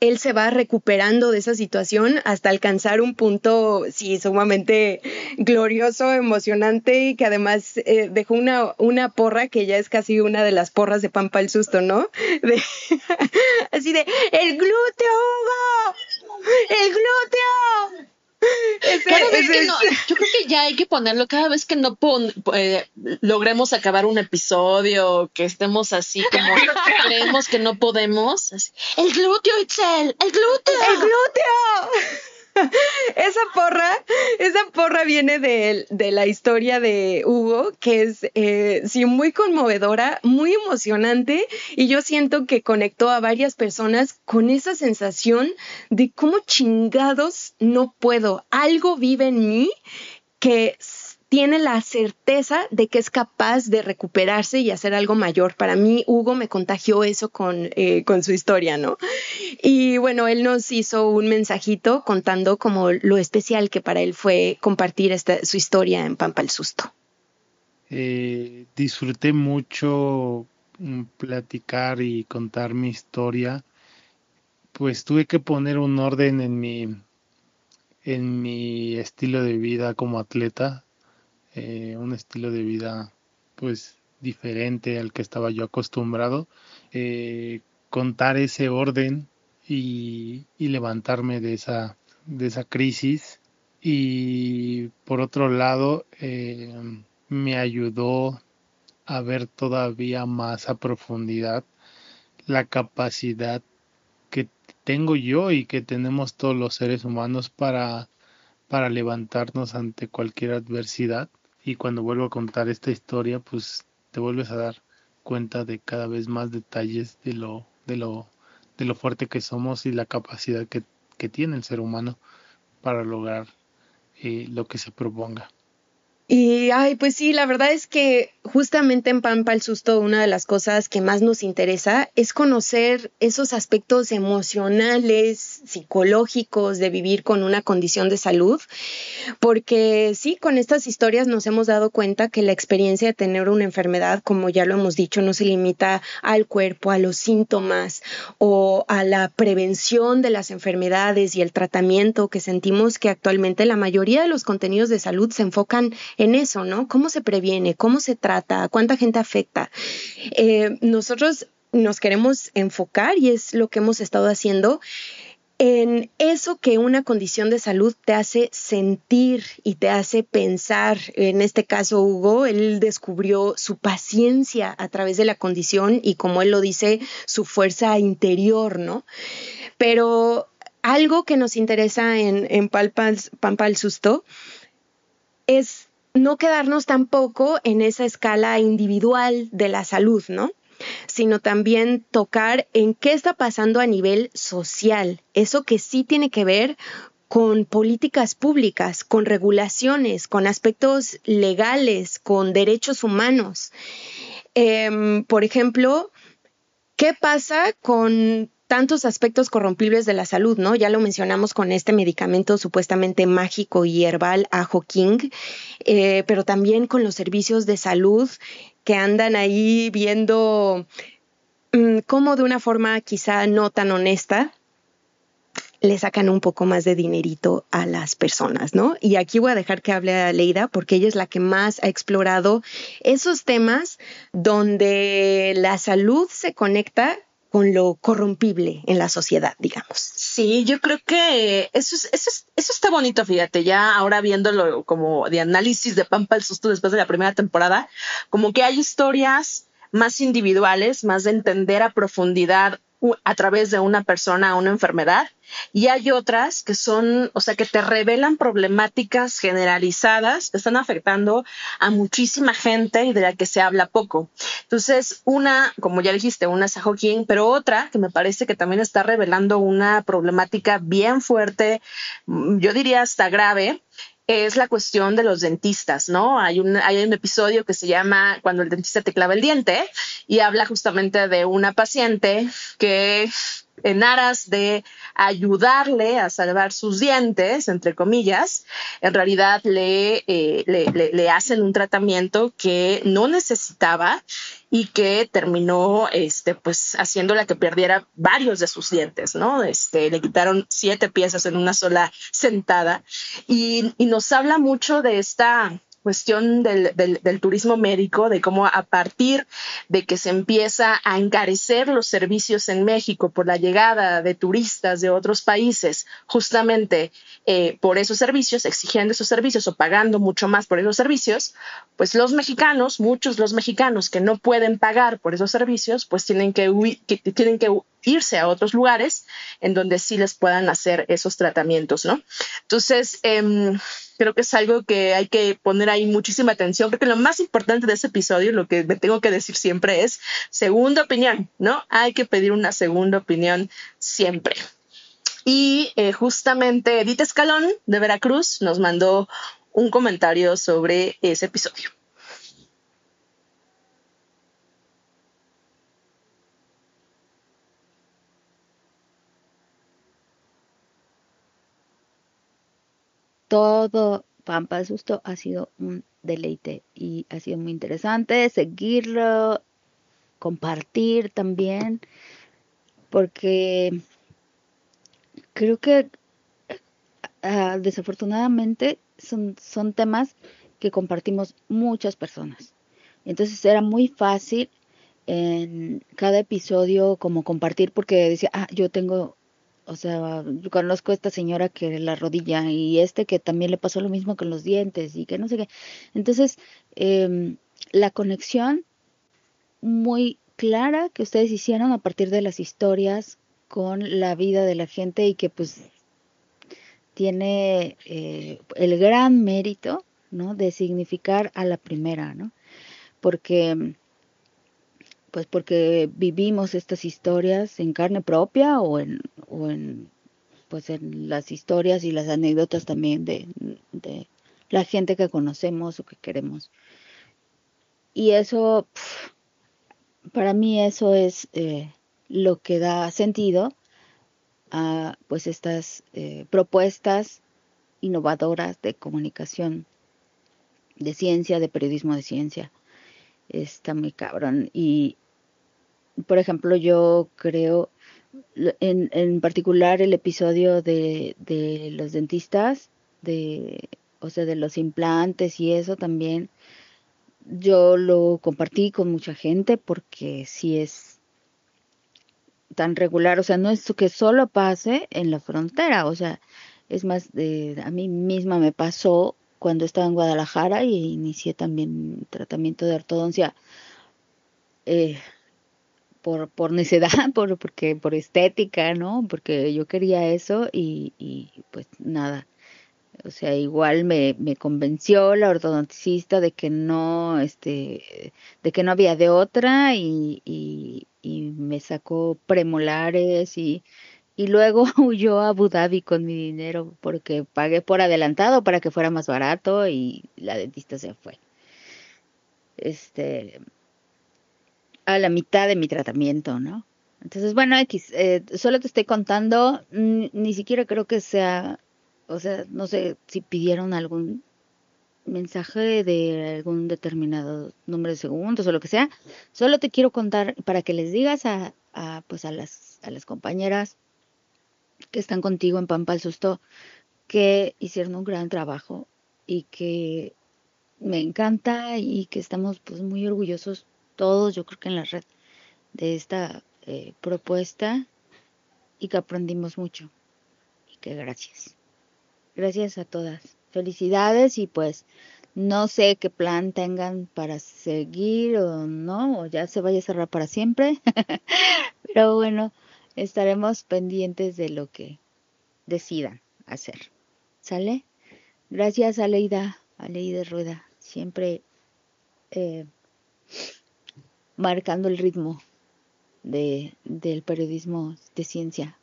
él se va recuperando de esa situación hasta alcanzar un punto, sí, sumamente glorioso, emocionante y que además eh, dejó una, una porra que ya es casi una de las porras de Pampa el Susto, ¿no? así de, el glúteo, Hugo, el glúteo. Yo creo que ya hay que ponerlo cada vez que no eh, logremos acabar un episodio, que estemos así como creemos que no podemos. el glúteo, Itzel, el glúteo. El glúteo. esa porra, esa porra viene de, de, la historia de Hugo, que es eh, sí muy conmovedora, muy emocionante, y yo siento que conectó a varias personas con esa sensación de cómo chingados no puedo. Algo vive en mí que tiene la certeza de que es capaz de recuperarse y hacer algo mayor. Para mí, Hugo me contagió eso con, eh, con su historia, ¿no? Y bueno, él nos hizo un mensajito contando como lo especial que para él fue compartir esta, su historia en Pampa el Susto. Eh, disfruté mucho mm, platicar y contar mi historia, pues tuve que poner un orden en mi en mi estilo de vida como atleta eh, un estilo de vida pues diferente al que estaba yo acostumbrado, eh, contar ese orden y, levantarme de esa, de esa crisis. Y por otro lado, eh, me ayudó a ver todavía más a profundidad la capacidad que tengo yo y que tenemos todos los seres humanos para, para levantarnos ante cualquier adversidad y cuando vuelvo a contar esta historia, pues te vuelves a dar cuenta de cada vez más detalles de lo, de lo, de lo fuerte que somos y la capacidad que, que tiene el ser humano para lograr eh, lo que se proponga. Y, ay, pues sí, la verdad es que justamente en Pampa el Susto, una de las cosas que más nos interesa es conocer esos aspectos emocionales, psicológicos de vivir con una condición de salud, porque sí, con estas historias nos hemos dado cuenta que la experiencia de tener una enfermedad, como ya lo hemos dicho, no se limita al cuerpo, a los síntomas o a la prevención de las enfermedades y el tratamiento que sentimos que actualmente la mayoría de los contenidos de salud se enfocan en eso, ¿no? ¿Cómo se previene? ¿Cómo se trata? ¿Cuánta gente afecta? Eh, nosotros nos queremos enfocar y es lo que hemos estado haciendo en eso que una condición de salud te hace sentir y te hace pensar. En este caso, Hugo, él descubrió su paciencia a través de la condición y, como él lo dice, su fuerza interior, ¿no? Pero algo que nos interesa en, en Pampa Susto es no quedarnos tampoco en esa escala individual de la salud, ¿no? sino también tocar en qué está pasando a nivel social, eso que sí tiene que ver con políticas públicas, con regulaciones, con aspectos legales, con derechos humanos. Em, por ejemplo, ¿qué pasa con tantos aspectos corrompibles de la salud, ¿no? Ya lo mencionamos con este medicamento supuestamente mágico y herbal Ajo King, eh, pero también con los servicios de salud que andan ahí viendo mm, cómo de una forma quizá no tan honesta le sacan un poco más de dinerito a las personas, ¿no? Y aquí voy a dejar que hable a Leida porque ella es la que más ha explorado esos temas donde la salud se conecta con lo corrompible en la sociedad, digamos. Sí, yo creo que eso, es, eso, eso está bonito, fíjate, ya ahora viéndolo como de análisis de Pampa el Susto después de la primera temporada, como que hay historias más individuales, más de entender a profundidad a través de una persona una enfermedad y hay otras que son, o sea, que te revelan problemáticas generalizadas que están afectando a muchísima gente y de la que se habla poco. Entonces, una, como ya dijiste, una es King, pero otra que me parece que también está revelando una problemática bien fuerte, mm, yo diría hasta grave, es la cuestión de los dentistas, ¿no? Hay un, episodio que se llama Cuando el dentista te clava el diente y habla justamente de una paciente que en aras de ayudarle a salvar sus dientes, entre comillas, en realidad le, eh, le, le, hacen un tratamiento que no necesitaba y que terminó este pues haciéndola que perdiera varios de sus dientes, ¿no? Este le quitaron siete piezas en una sola sentada y, y nos habla mucho de esta cuestión del, del, turismo médico, de cómo a partir de que se empieza a encarecer los servicios en México por la llegada de turistas de otros países, justamente eh, por esos servicios, exigiendo esos servicios o pagando mucho más por esos servicios, pues los mexicanos, muchos los mexicanos que no pueden pagar por esos servicios, pues tienen que, que tienen que irse a otros lugares en donde sí les puedan hacer esos tratamientos, ¿no? Entonces, eh, creo que es algo que hay que poner ahí muchísima atención. Creo que lo más importante de ese episodio, lo que me tengo que decir siempre es segunda opinión, ¿no? Hay que pedir una segunda opinión siempre. Y eh, justamente Edith Escalón de Veracruz nos mandó un comentario sobre ese episodio. Todo Pampa de Susto ha sido un deleite y ha sido muy interesante seguirlo, compartir también, porque creo que ah, desafortunadamente son, son temas que compartimos muchas personas. Entonces era muy fácil en cada episodio como compartir porque decía, ah, yo tengo o sea, conozco a esta señora que la rodilla y este que también le pasó lo mismo con los dientes y que no sé qué. Entonces, eh, la conexión muy clara que ustedes hicieron a partir de las historias con la vida de la gente y que pues tiene eh, el gran mérito, ¿no? De significar a la primera, ¿no? Porque pues porque vivimos estas historias en carne propia o en, o en pues en las historias y las anécdotas también de, de la gente que conocemos o que queremos. Y eso, para mí eso es eh, lo que da sentido a pues estas eh, propuestas innovadoras de comunicación, de ciencia, de periodismo de ciencia. Está muy cabrón. Y, por ejemplo, yo creo, en, en particular el episodio de, de los dentistas, de, o sea, de los implantes y eso también, yo lo compartí con mucha gente porque si es tan regular, o sea, no es que solo pase en la frontera, o sea, es más, de, a mí misma me pasó cuando estaba en Guadalajara y inicié también tratamiento de ortodoncia. Eh, por, por necedad, por, porque, por estética, ¿no? Porque yo quería eso y, pues nada. O sea, igual me, convenció la ortodoncista de que no, este, de que no había de otra y, y me sacó premolares y, y luego huyó a Abu Dhabi con mi dinero porque pagué por adelantado para que fuera más barato y la dentista se fue. Este, a la mitad de mi tratamiento, ¿no? Entonces, bueno, X, eh, solo te estoy contando, ni siquiera creo que sea, o sea, no sé si pidieron algún mensaje de algún determinado número de segundos o lo que sea. Solo te quiero contar para que les digas a, a, pues a las, a las compañeras que están contigo en Pampa el Susto que hicieron un gran trabajo y que me encanta y que estamos pues muy orgullosos todos, yo creo que en la red, de esta eh, propuesta y que aprendimos mucho. Y que gracias. Gracias a todas. Felicidades y pues no sé qué plan tengan para seguir o no, o ya se vaya a cerrar para siempre. Pero bueno, estaremos pendientes de lo que decidan hacer. ¿Sale? Gracias, Aleida, Aleida Rueda, siempre eh, marcando el ritmo de, del periodismo de ciencia.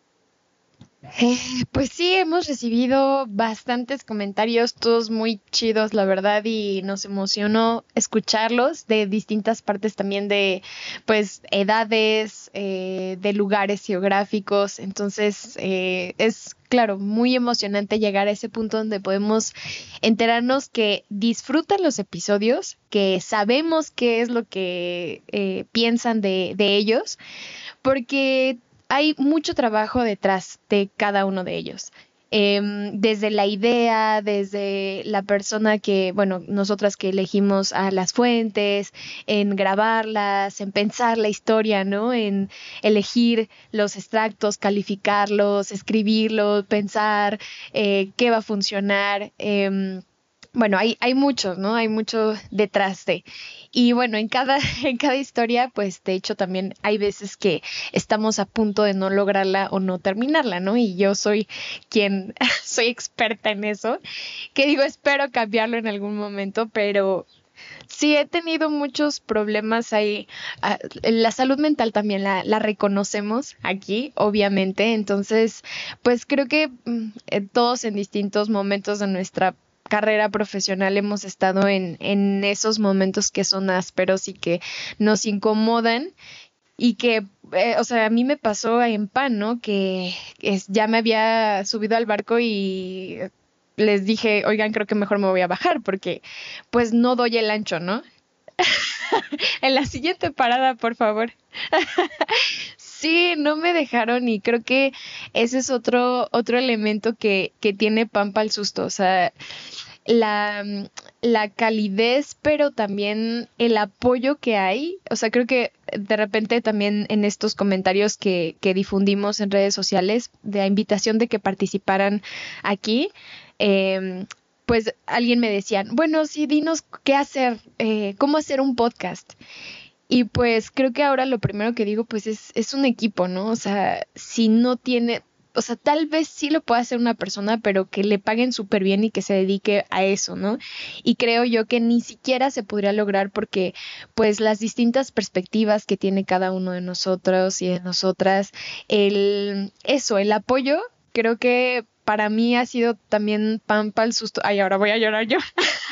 Eh, pues sí, hemos recibido bastantes comentarios, todos muy chidos, la verdad, y nos emocionó escucharlos de distintas partes también de, pues, edades, eh, de lugares geográficos. Entonces, eh, es claro, muy emocionante llegar a ese punto donde podemos enterarnos que disfrutan los episodios, que sabemos qué es lo que eh, piensan de, de ellos, porque hay mucho trabajo detrás de cada uno de ellos. Em, desde la idea, desde la persona que, bueno, nosotras que elegimos a las fuentes, en grabarlas, en pensar la historia, ¿no? En elegir los extractos, calificarlos, escribirlos, pensar eh, qué va a funcionar. Em, bueno, hay, hay muchos, ¿no? Hay mucho detrás de. Y bueno, en cada, en cada historia, pues de hecho también hay veces que estamos a punto de no lograrla o no terminarla, ¿no? Y yo soy quien, soy experta en eso, que digo, espero cambiarlo en algún momento, pero sí he tenido muchos problemas ahí. Ah, la salud mental también la, la, reconocemos aquí, obviamente. Entonces, pues creo que mm, todos en distintos momentos de nuestra carrera profesional hemos estado en, en esos momentos que son ásperos y que nos incomodan y que, eh, o sea, a mí me pasó en PAN, ¿no? Que es, ya me había subido al barco y les dije, oigan, creo que mejor me voy a bajar porque pues no doy el ancho, ¿no? en la siguiente parada, por favor. sí, no me dejaron y creo que ese es otro, otro elemento que, que tiene Pampa al susto. O sea, la, la calidez, pero también el apoyo que hay. O sea, creo que de repente también en estos comentarios que, que difundimos en redes sociales, de la invitación de que participaran aquí, eh, pues alguien me decía, bueno, sí, dinos qué hacer, eh, cómo hacer un podcast. Y pues creo que ahora lo primero que digo pues es, es un equipo, ¿no? O sea, si no tiene, o sea, tal vez sí lo pueda hacer una persona, pero que le paguen súper bien y que se dedique a eso, ¿no? Y creo yo que ni siquiera se podría lograr porque pues las distintas perspectivas que tiene cada uno de nosotros y de nosotras, el, eso, el apoyo, creo que para mí ha sido también pan para el susto. Ay, ahora voy a llorar yo.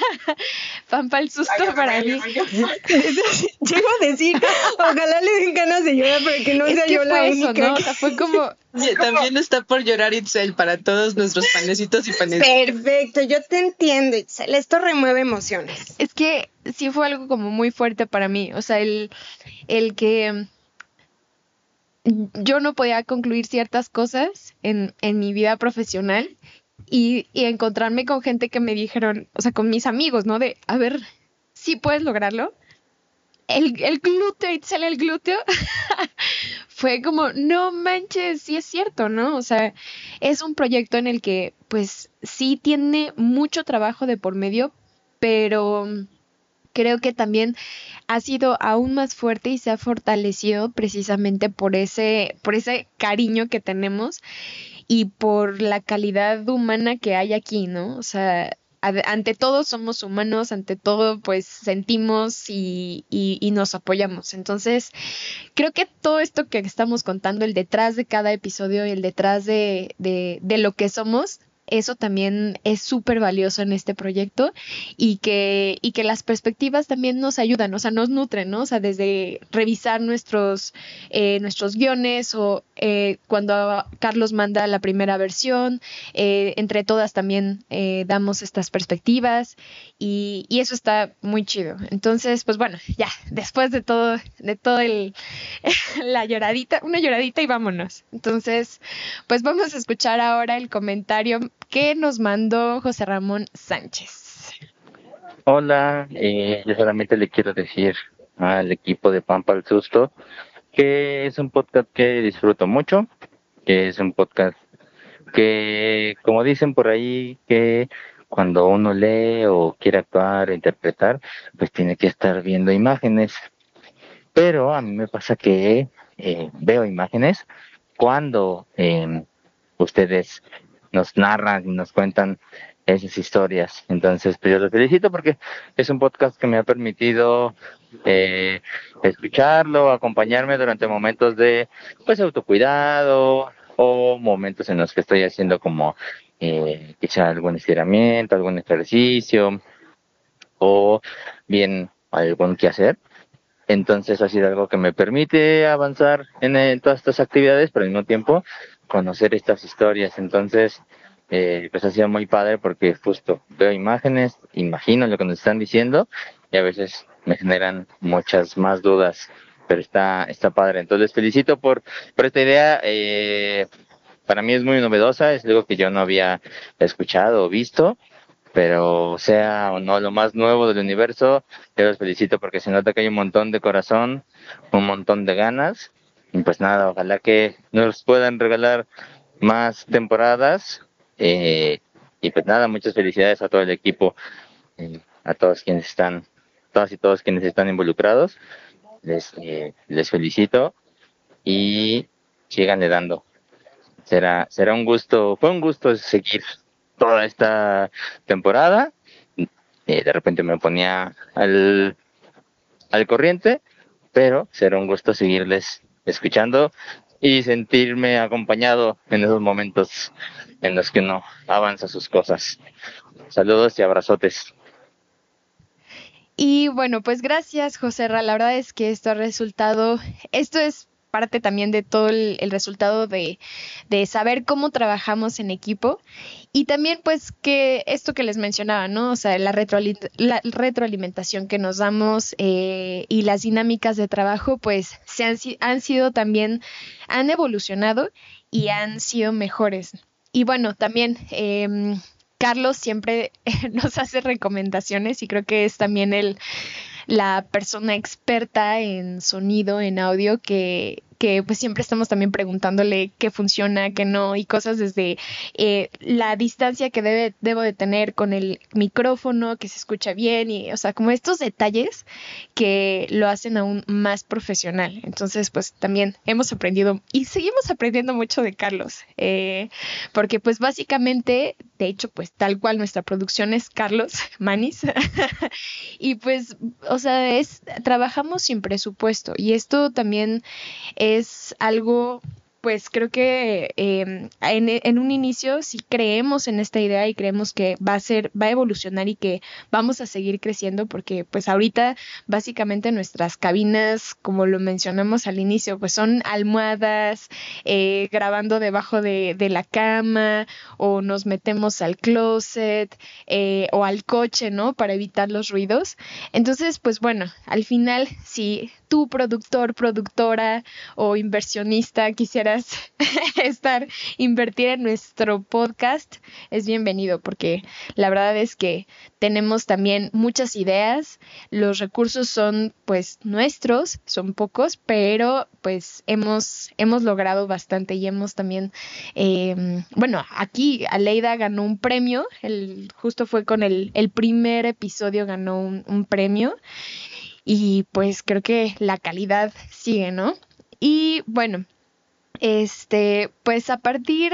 pan para el susto para mí. Llego a decir, ojalá le den ganas de llorar, pero que no sea yo la única. ¿no? O sea, fue como... También está por llorar Itzel para todos nuestros panecitos y panecitos. Perfecto, yo te entiendo, Itzel. Esto remueve emociones. Es que sí fue algo como muy fuerte para mí. O sea, el, el que yo no podía concluir ciertas cosas en, en mi vida profesional y, y, encontrarme con gente que me dijeron, o sea, con mis amigos, ¿no? De, a ver, si puedes lograrlo. El, el glúteo, y sale el glúteo, fue como, no manches, sí es cierto, ¿no? O sea, es un proyecto en el que, pues, sí tiene mucho trabajo de por medio, pero creo que también ha sido aún más fuerte y se ha fortalecido precisamente por ese, por ese cariño que tenemos y por la calidad humana que hay aquí, ¿no? O sea, ante todo somos humanos, ante todo pues sentimos y, y, nos apoyamos. Entonces, creo que todo esto que estamos contando, el detrás de cada episodio y el detrás de, de, de lo que somos, eso también es súper valioso en este proyecto y que, y que las perspectivas también nos ayudan, o sea, nos nutren, ¿no? O sea, desde revisar nuestros, eh, nuestros guiones o eh, cuando Carlos manda la primera versión, eh, entre todas también damos estas perspectivas y, y, eso está muy chido. Entonces, pues bueno, ya, después de todo, de todo el, la lloradita, una lloradita y vámonos. Entonces, pues vamos a escuchar ahora el comentario que nos mandó José Ramón Sánchez. Hola, eh, yo solamente le quiero decir al equipo de Pampa al Susto que es un podcast que disfruto mucho, que es un podcast que, como dicen por ahí, que cuando uno lee o quiere actuar, interpretar, pues tiene que estar viendo imágenes. Pero a mí me pasa que eh, veo imágenes cuando eh, ustedes nos narran y nos cuentan esas historias. Entonces, pues yo los felicito porque es un podcast que me ha permitido eh, escucharlo, acompañarme durante momentos de pues autocuidado o momentos en los que estoy haciendo como eh, quizá algún estiramiento, algún ejercicio o bien algún hacer Entonces ha sido algo que me permite avanzar en, en todas estas actividades, pero al mismo tiempo conocer estas historias. Entonces, eh, pues ha sido muy padre porque justo veo imágenes, imagino lo que nos están diciendo y a veces me generan muchas más dudas, pero está, está padre. Entonces, felicito por, por esta idea. Eh, para mí es muy novedosa, es algo que yo no había escuchado o visto, pero sea o no lo más nuevo del universo, yo los felicito porque se nota que hay un montón de corazón, un montón de ganas pues nada, ojalá que nos puedan regalar más temporadas. Eh, y pues nada, muchas felicidades a todo el equipo, eh, a todos quienes están, todas y todos quienes están involucrados. Les, eh, les felicito y síganle dando. Será, será un gusto, fue un gusto seguir toda esta temporada. de repente me ponía al, al corriente, pero será un gusto seguirles escuchando y sentirme acompañado en esos momentos en los que uno avanza sus cosas. Saludos y abrazotes. Y bueno, pues gracias, José La verdad es que esto ha resultado, esto es parte también de todo el, resultado de, saber cómo trabajamos en equipo y también pues que esto que les mencionaba, ¿no? O sea, la, retroalimentación que nos damos eh, y las dinámicas de trabajo pues se han, han sido también, han evolucionado y han sido mejores. Y bueno, también... Em, Carlos siempre nos hace recomendaciones y creo que es también el, la persona experta en sonido, en audio, que, que pues siempre estamos también preguntándole qué funciona, qué no, y cosas desde eh, la distancia que debe, debo de tener con el micrófono, que se escucha bien, y o sea, como estos detalles que lo hacen aún más profesional. Entonces, pues también hemos aprendido y seguimos aprendiendo mucho de Carlos, eh, porque pues básicamente, de hecho, pues tal cual nuestra producción es Carlos Manis, y pues, o sea, es, trabajamos sin presupuesto, y esto también es algo pues creo que em, en, un inicio si creemos en esta idea y creemos que va a ser, va a evolucionar y que vamos a seguir creciendo porque pues ahorita básicamente nuestras cabinas, como lo mencionamos al inicio, pues son almohadas, eh, grabando debajo de, de, la cama o nos metemos al closet eh, o al coche, ¿no? Para evitar los ruidos. Entonces, pues bueno, al final si tú productor, productora o inversionista estar, invertir en nuestro podcast, es bienvenido porque la verdad es que tenemos también muchas ideas, los recursos son pues nuestros, son pocos, pero pues hemos, hemos logrado bastante y hemos también, em, bueno, aquí Aleida ganó un premio, el, justo fue con el, el primer episodio ganó un premio. Y pues creo que la calidad sigue, ¿no? Y bueno, este, pues a partir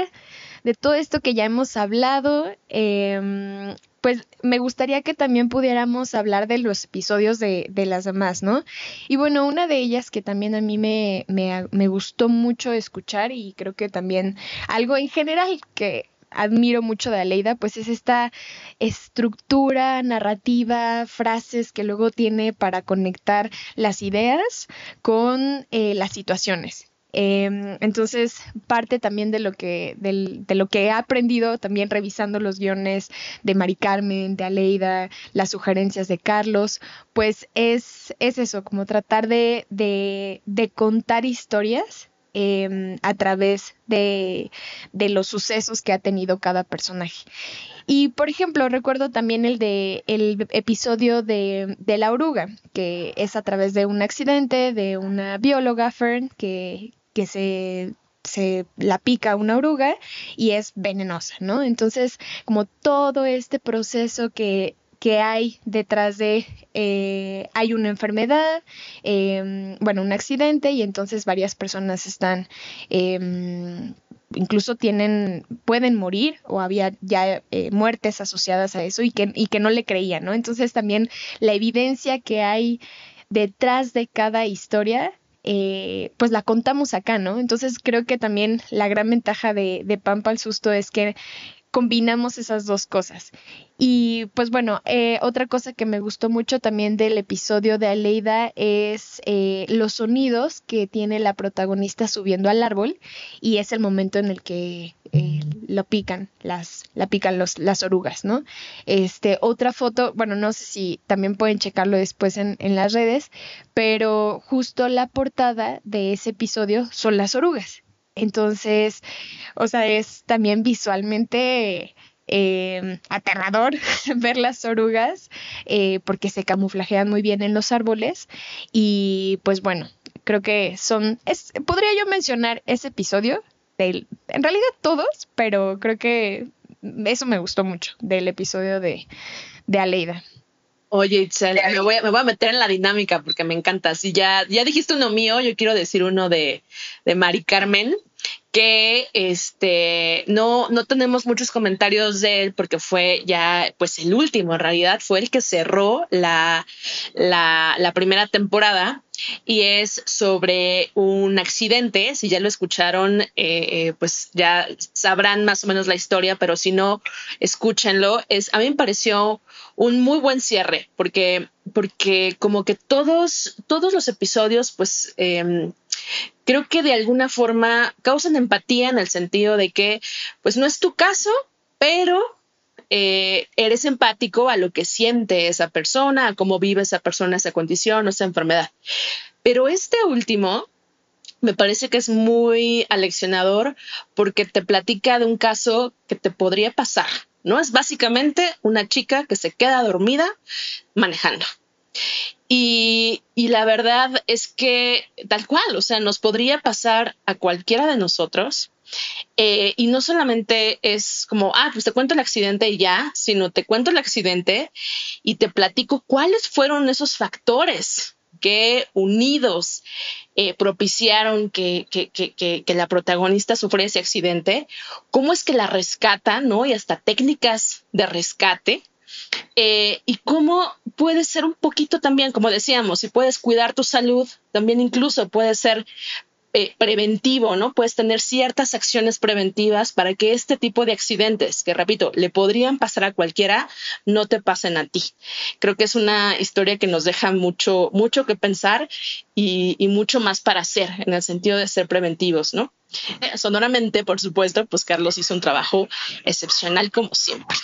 de todo esto que ya hemos hablado, eh, pues me gustaría que también pudiéramos hablar de los episodios de, de, las demás, ¿no? Y bueno, una de ellas que también a mí me, me, me gustó mucho escuchar y creo que también algo en general que admiro mucho de Aleida, pues es esta estructura narrativa, frases que luego tiene para conectar las ideas con eh, las situaciones. Em, entonces, parte también de lo que, de lo que he aprendido también revisando los guiones de Mari Carmen, de Aleida, las sugerencias de Carlos, pues es, es eso, como tratar de, de, contar historias Em, a través de, de, los sucesos que ha tenido cada personaje. Y por ejemplo, recuerdo también el de el episodio de, de la oruga, que es a través de un accidente de una bióloga, Fern, que, que se se la pica una oruga y es venenosa, ¿no? Entonces, como todo este proceso que que hay detrás de, eh, hay una enfermedad, em, bueno, un accidente y entonces varias personas están, em, incluso tienen, pueden morir o había ya eh, muertes asociadas a eso y que, y que no le creían, ¿no? Entonces también la evidencia que hay detrás de cada historia eh, pues la contamos acá, ¿no? Entonces creo que también la gran ventaja de, de Pampa al Susto es que combinamos esas dos cosas. Y pues bueno, eh, otra cosa que me gustó mucho también del episodio de Aleida es eh, los sonidos que tiene la protagonista subiendo al árbol y es el momento en el que eh, lo pican, las, la pican los, las orugas, ¿no? Este, otra foto, bueno, no sé si también pueden checarlo después en, en las redes, pero justo la portada de ese episodio son las orugas. Entonces, o sea, es también visualmente eh, aterrador ver las orugas eh, porque se camuflajean muy bien en los árboles y pues bueno, creo que son, es, podría yo mencionar ese episodio, del, en realidad todos, pero creo que eso me gustó mucho del episodio de, de Aleida. Oye, Itzel, me voy, a, me voy a meter en la dinámica porque me encanta. Si ya, ya dijiste uno mío, yo quiero decir uno de, de Mari Carmen, que este no, no tenemos muchos comentarios de él porque fue ya pues el último, en realidad fue el que cerró la, la, primera temporada y es sobre un accidente. Si ya lo escucharon, eh, eh, pues ya sabrán más o menos la historia, pero si no, escúchenlo. Es, a mí me pareció un muy buen cierre, porque, porque como que todos, todos los episodios, pues em, creo que de alguna forma causan empatía en el sentido de que, pues no es tu caso, pero eh, eres empático a lo que siente esa persona, a cómo vive esa persona, esa condición o esa enfermedad. Pero este último me parece que es muy aleccionador porque te platica de un caso que te podría pasar, ¿no? Es básicamente una chica que se queda dormida manejando. Y, la verdad es que tal cual, o sea, nos podría pasar a cualquiera de nosotros eh, y no solamente es como, ah, pues te cuento el accidente y ya, sino te cuento el accidente y te platico cuáles fueron esos factores que unidos eh, propiciaron que, que, que, que, la protagonista sufriera ese accidente, cómo es que la rescata, ¿no? Y hasta técnicas de rescate. Eh, y cómo puede ser un poquito también, como decíamos, si puedes cuidar tu salud, también incluso puede ser eh, preventivo, ¿no? Puedes tener ciertas acciones preventivas para que este tipo de accidentes, que repito, le podrían pasar a cualquiera, no te pasen a ti. Creo que es una historia que nos deja mucho, mucho que pensar y, mucho más para hacer en el sentido de ser preventivos, ¿no? Eh, sonoramente, por supuesto, pues Carlos hizo un trabajo excepcional como siempre.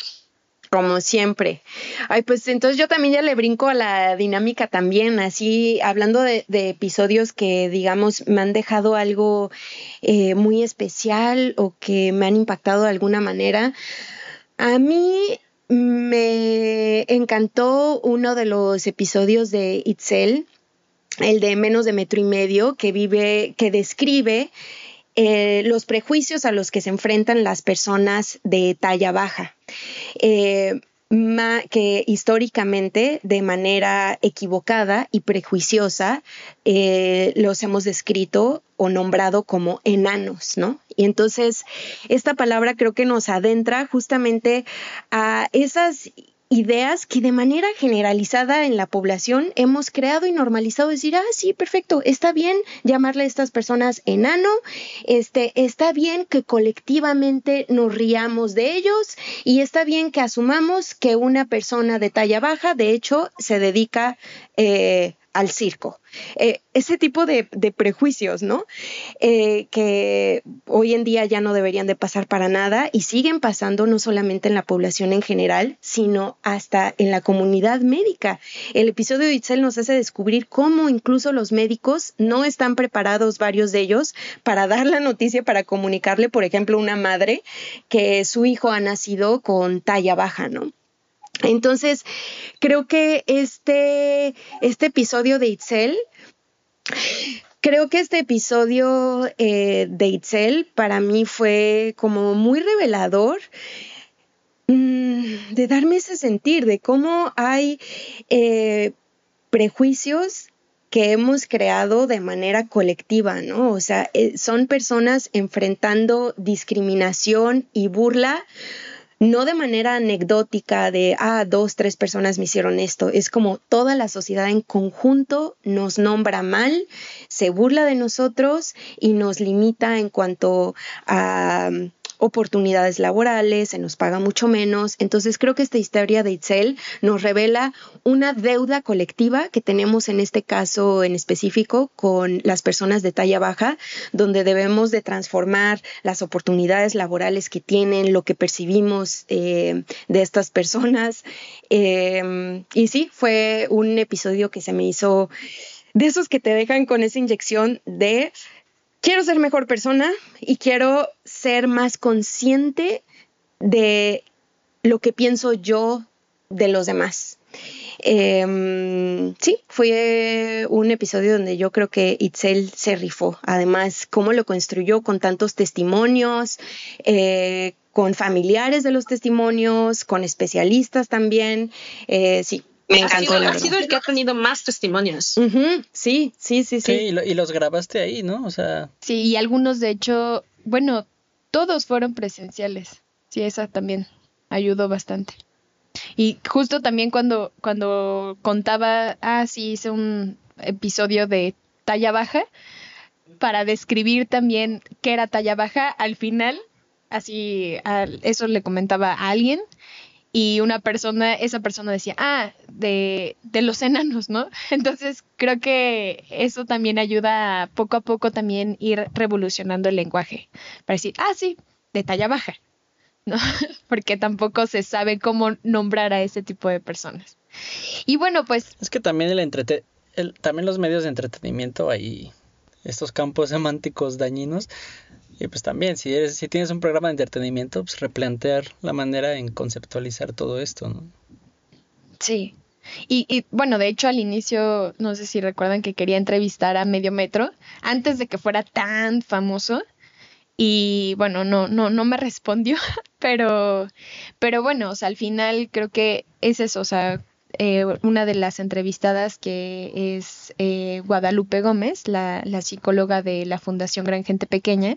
Como siempre. Ay, pues entonces yo también ya le brinco a la dinámica también, así hablando de, episodios que, digamos, me han dejado algo eh, muy especial o que me han impactado de alguna manera. A mí me encantó uno de los episodios de Itzel, el de menos de metro y medio, que vive, que describe eh, los prejuicios a los que se enfrentan las personas de talla baja. Eh, que históricamente de manera equivocada y prejuiciosa eh, los hemos descrito o nombrado como enanos, ¿no? Y entonces esta palabra creo que nos adentra justamente a esas ideas que de manera generalizada en la población hemos creado y normalizado. Decir, ah, sí, perfecto, está bien llamarle a estas personas enano, este, está bien que colectivamente nos riamos de ellos y está bien que asumamos que una persona de talla baja, de hecho, se dedica eh, al circo. Eh, ese tipo de, prejuicios, ¿no? Eh, que hoy en día ya no deberían de pasar para nada y siguen pasando no solamente en la población en general, sino hasta en la comunidad médica. El episodio de Itzel nos hace descubrir cómo incluso los médicos no están preparados, varios de ellos, para dar la noticia, para comunicarle, por ejemplo, una madre que su hijo ha nacido con talla baja, ¿no? Entonces, creo que este, este episodio de Itzel, creo que este episodio eh, de Itzel para mí fue como muy revelador mm, de darme ese sentir, de cómo hay eh, prejuicios que hemos creado de manera colectiva, ¿no? O sea, eh, son personas enfrentando discriminación y burla no de manera anecdótica de, ah, dos, tres personas me hicieron esto, es como toda la sociedad en conjunto nos nombra mal, se burla de nosotros y nos limita en cuanto a oportunidades laborales, se nos paga mucho menos. Entonces creo que esta historia de Itzel nos revela una deuda colectiva que tenemos en este caso en específico con las personas de talla baja, donde debemos de transformar las oportunidades laborales que tienen, lo que percibimos eh, de estas personas. Em, y sí, fue un episodio que se me hizo de esos que te dejan con esa inyección de quiero ser mejor persona y quiero ser más consciente de lo que pienso yo de los demás. Em, sí, fue un episodio donde yo creo que Itzel se rifó. Además, cómo lo construyó con tantos testimonios, eh, con familiares de los testimonios, con especialistas también. Eh, sí, me encantó. Ha sido, el que ha tenido más testimonios. Sí, sí, sí, sí. y, los grabaste ahí, ¿no? O sea. Sí, y algunos, de hecho, bueno, todos fueron presenciales. Sí, esa también ayudó bastante. Y justo también cuando, cuando contaba, ah, sí, hice un episodio de talla baja, para describir también qué era talla baja, al final, así, eso le comentaba a alguien y una persona, esa persona decía, ah, de, de los enanos, ¿no? Entonces creo que eso también ayuda a poco a poco también ir revolucionando el lenguaje, para decir, ah, sí, de talla baja, ¿no? Porque tampoco se sabe cómo nombrar a ese tipo de personas. Y bueno, pues... Es que también el entrete el, también los medios de entretenimiento ahí, estos campos semánticos dañinos, y pues también, si, eres, si tienes un programa de entretenimiento, pues replantear la manera en conceptualizar todo esto, ¿no? Sí. Y, bueno, de hecho al inicio, no sé si recuerdan que quería entrevistar a Medio Metro antes de que fuera tan famoso. Y bueno, no, no, no me respondió, pero, pero bueno, o sea, al final creo que es eso, o sea, eh, una de las entrevistadas que es eh, Guadalupe Gómez, la, psicóloga de la Fundación Gran Gente Pequeña,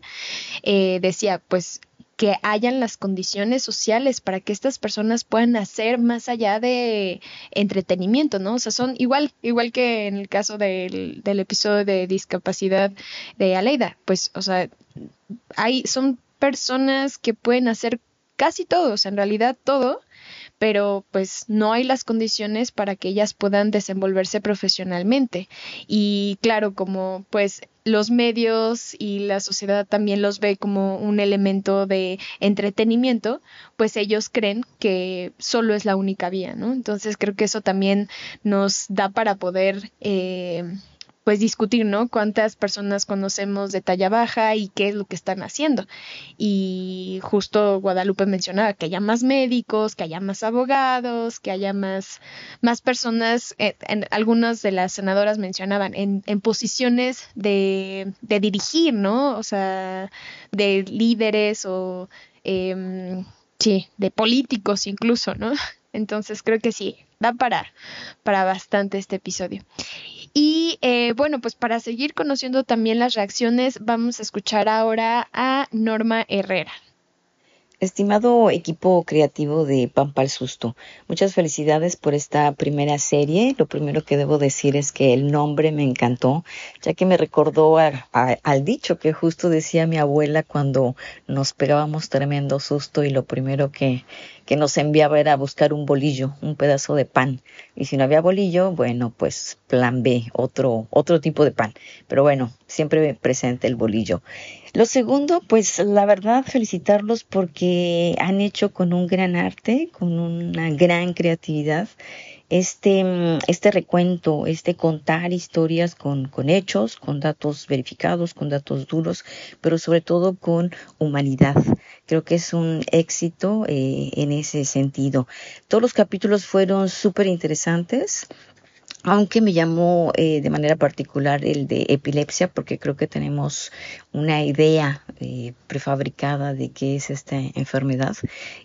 eh, decía pues que hayan las condiciones sociales para que estas personas puedan hacer más allá de entretenimiento, ¿no? O sea, son igual, igual que en el caso del, del episodio de discapacidad de Aleida, pues, o sea, hay, son personas que pueden hacer casi todos, en realidad todo, pero pues no hay las condiciones para que ellas puedan desenvolverse profesionalmente. Y claro, como pues los medios y la sociedad también los ve como un elemento de entretenimiento, pues ellos creen que solo es la única vía, ¿no? Entonces creo que eso también nos da para poder eh, pues discutir, ¿no? Cuántas personas conocemos de talla baja y qué es lo que están haciendo. Y justo Guadalupe mencionaba que haya más médicos, que haya más abogados, que haya más, más personas, eh, en, algunas de las senadoras mencionaban, en, en posiciones de, de, dirigir, ¿no? O sea, de líderes o, eh, sí, de políticos incluso, ¿no? Entonces creo que sí, da para, para bastante este episodio. Y eh, bueno, pues para seguir conociendo también las reacciones, vamos a escuchar ahora a Norma Herrera. Estimado equipo creativo de Pampa al Susto, muchas felicidades por esta primera serie. Lo primero que debo decir es que el nombre me encantó, ya que me recordó al dicho que justo decía mi abuela cuando nos pegábamos tremendo susto y lo primero que, que nos enviaba era buscar un bolillo, un pedazo de pan. Y si no había bolillo, bueno, pues plan B, otro, otro tipo de pan. Pero bueno, siempre presente el bolillo. Lo segundo, pues la verdad, felicitarlos porque han hecho con un gran arte, con una gran creatividad, este, este recuento, este contar historias con, con hechos, con datos verificados, con datos duros, pero sobre todo con humanidad. Creo que es un éxito eh, en ese sentido. Todos los capítulos fueron súper interesantes aunque me llamó eh, de manera particular el de epilepsia porque creo que tenemos una idea eh, prefabricada de qué es esta enfermedad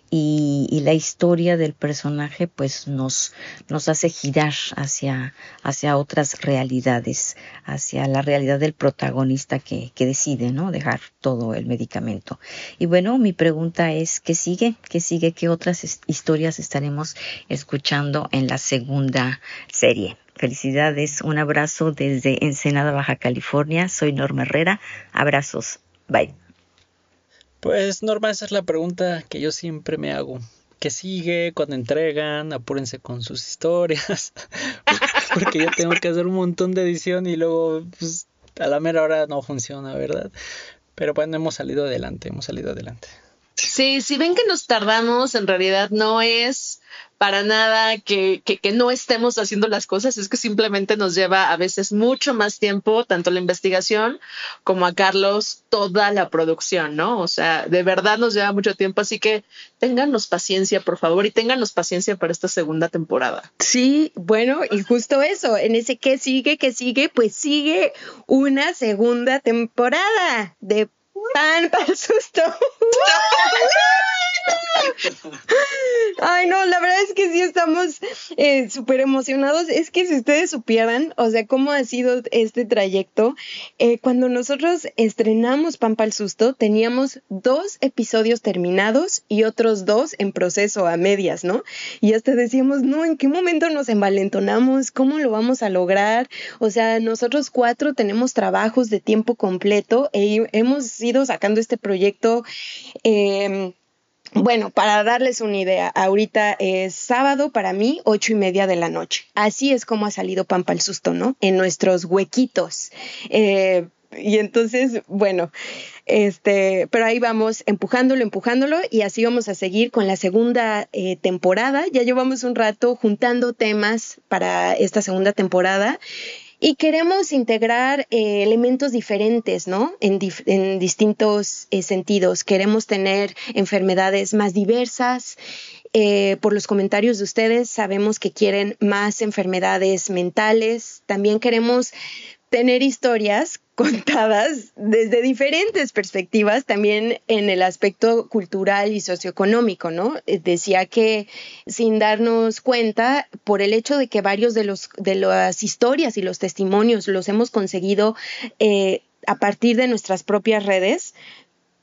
y, la historia del personaje pues nos, nos hace girar hacia, hacia otras realidades, hacia la realidad del protagonista que, que decide ¿no? dejar todo el medicamento. Y bueno, mi pregunta es, ¿qué sigue? ¿Qué sigue? ¿Qué otras historias estaremos escuchando en la segunda serie? Felicidades, un abrazo desde Ensenada, Baja California. Soy Norma Herrera. Abrazos. Bye. Pues Norma, esa es la pregunta que yo siempre me hago. ¿Qué sigue? cuando entregan? Apúrense con sus historias. Porque yo tengo que hacer un montón de edición y luego pues, a la mera hora no funciona, ¿verdad? Pero bueno, hemos salido adelante, hemos salido adelante. Sí, si ven que nos tardamos, en realidad no es para nada que, que, que, no estemos haciendo las cosas, es que simplemente nos lleva a veces mucho más tiempo, tanto la investigación como a Carlos toda la producción, ¿no? O sea, de verdad nos lleva mucho tiempo, así que téngannos paciencia, por favor, y téngannos paciencia para esta segunda temporada. Sí, bueno, y justo eso, en ese que sigue, que sigue, pues sigue una segunda temporada de Pan para el susto. Ay, no, la verdad es que sí estamos eh, súper emocionados. Es que si ustedes supieran, o sea, cómo ha sido este trayecto, eh, cuando nosotros estrenamos Pampa el Susto, teníamos dos episodios terminados y otros dos en proceso a medias, ¿no? Y hasta decíamos, no, ¿en qué momento nos envalentonamos? ¿Cómo lo vamos a lograr? O sea, nosotros cuatro tenemos trabajos de tiempo completo e hemos ido sacando este proyecto. Eh, bueno, para darles una idea, ahorita es sábado para mí, ocho y media de la noche. Así es como ha salido Pampa el Susto, ¿no? En nuestros huequitos. Eh, y entonces, bueno, este, pero ahí vamos empujándolo, empujándolo y así vamos a seguir con la segunda eh, temporada. Ya llevamos un rato juntando temas para esta segunda temporada y queremos integrar eh, elementos diferentes, ¿no? En, distintos eh, sentidos. Queremos tener enfermedades más diversas. Eh, por los comentarios de ustedes sabemos que quieren más enfermedades mentales. También queremos tener historias contadas desde diferentes perspectivas, también en el aspecto cultural y socioeconómico, ¿no? Eh, decía que sin darnos cuenta, por el hecho de que varios de los de las historias y los testimonios los hemos conseguido eh, a partir de nuestras propias redes,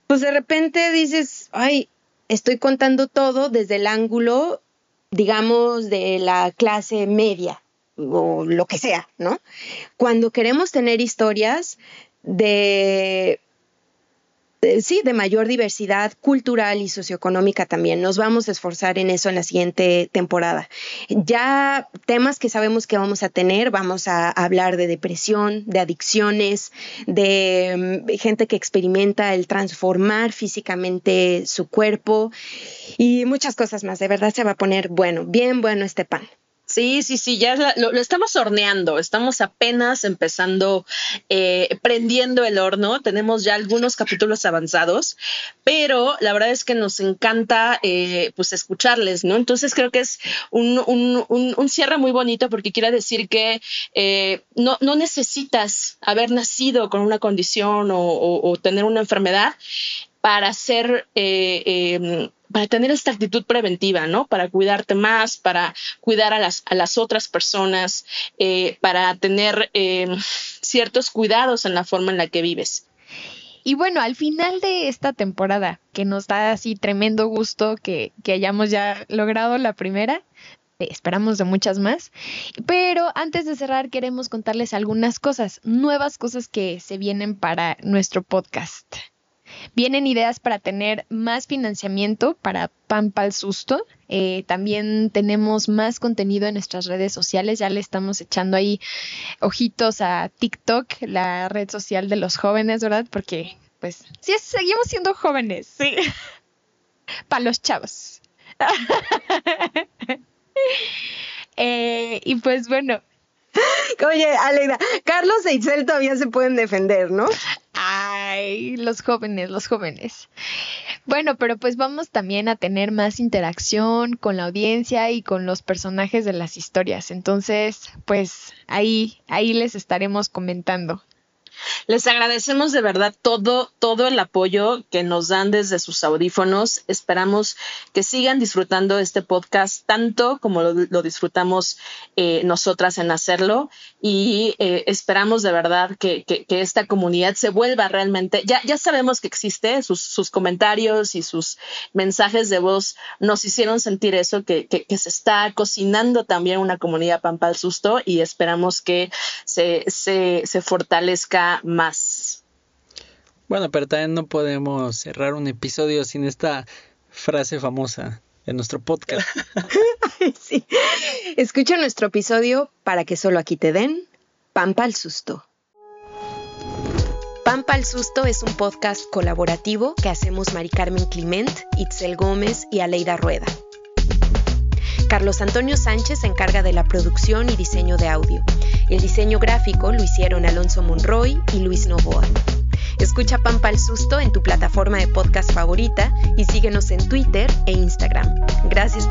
pues de repente dices, ay, estoy contando todo desde el ángulo, digamos, de la clase media, o lo que sea, ¿no? Cuando queremos tener historias de, sí, de mayor diversidad cultural y socioeconómica también. Nos vamos a esforzar en eso en la siguiente temporada. Ya temas que sabemos que vamos a tener, vamos a hablar de depresión, de adicciones, de mm, gente que experimenta el transformar físicamente su cuerpo y muchas cosas más. De verdad se va a poner bueno, bien bueno este pan. Sí, sí, sí, ya lo, estamos horneando, estamos apenas empezando, eh, prendiendo el horno, tenemos ya algunos capítulos avanzados, pero la verdad es que nos encanta eh, pues escucharles, ¿no? Entonces creo que es un, un, un, cierre muy bonito porque quiere decir que eh, no, no, necesitas haber nacido con una condición o, o tener una enfermedad para ser em, para tener esta actitud preventiva, ¿no? Para cuidarte más, para cuidar a las, a las otras personas, eh, para tener eh, ciertos cuidados en la forma en la que vives. Y bueno, al final de esta temporada, que nos da así tremendo gusto que, que hayamos ya logrado la primera, eh, esperamos de muchas más. Pero antes de cerrar, queremos contarles algunas cosas, nuevas cosas que se vienen para nuestro podcast. Vienen ideas para tener más financiamiento para Pampa al Susto. Eh, también tenemos más contenido en nuestras redes sociales. Ya le estamos echando ahí ojitos a TikTok, la red social de los jóvenes, ¿verdad? Porque, pues, sí, seguimos siendo jóvenes, sí. para los chavos. Eh, y pues bueno. Oye, Alegra, Carlos e Itzel todavía se pueden defender, ¿no? Ay, los jóvenes, los jóvenes. Bueno, pero pues vamos también a tener más interacción con la audiencia y con los personajes de las historias. Entonces, pues ahí, ahí les estaremos comentando. Les agradecemos de verdad todo, todo el apoyo que nos dan desde sus audífonos. Esperamos que sigan disfrutando este podcast tanto como lo, disfrutamos eh, nosotras en hacerlo y eh, esperamos de verdad que, esta comunidad se vuelva realmente, ya, ya sabemos que existe, sus, comentarios y sus mensajes de voz nos hicieron sentir eso, que, se está cocinando también una comunidad Pampa al Susto y esperamos que se, se, se fortalezca más. Bueno, pero también no podemos cerrar un episodio sin esta frase famosa de nuestro podcast. sí. Escucha nuestro episodio para que solo aquí te den Pampa al Susto. Pampa al Susto es un podcast colaborativo que hacemos Mari Carmen Clement, Itzel Gómez y Aleida Rueda. Carlos Antonio Sánchez se encarga de la producción y diseño de audio. El diseño gráfico lo hicieron Alonso Monroy y Luis Novoa. Escucha Pampa al Susto en tu plataforma de podcast favorita y síguenos en Twitter e Instagram. Gracias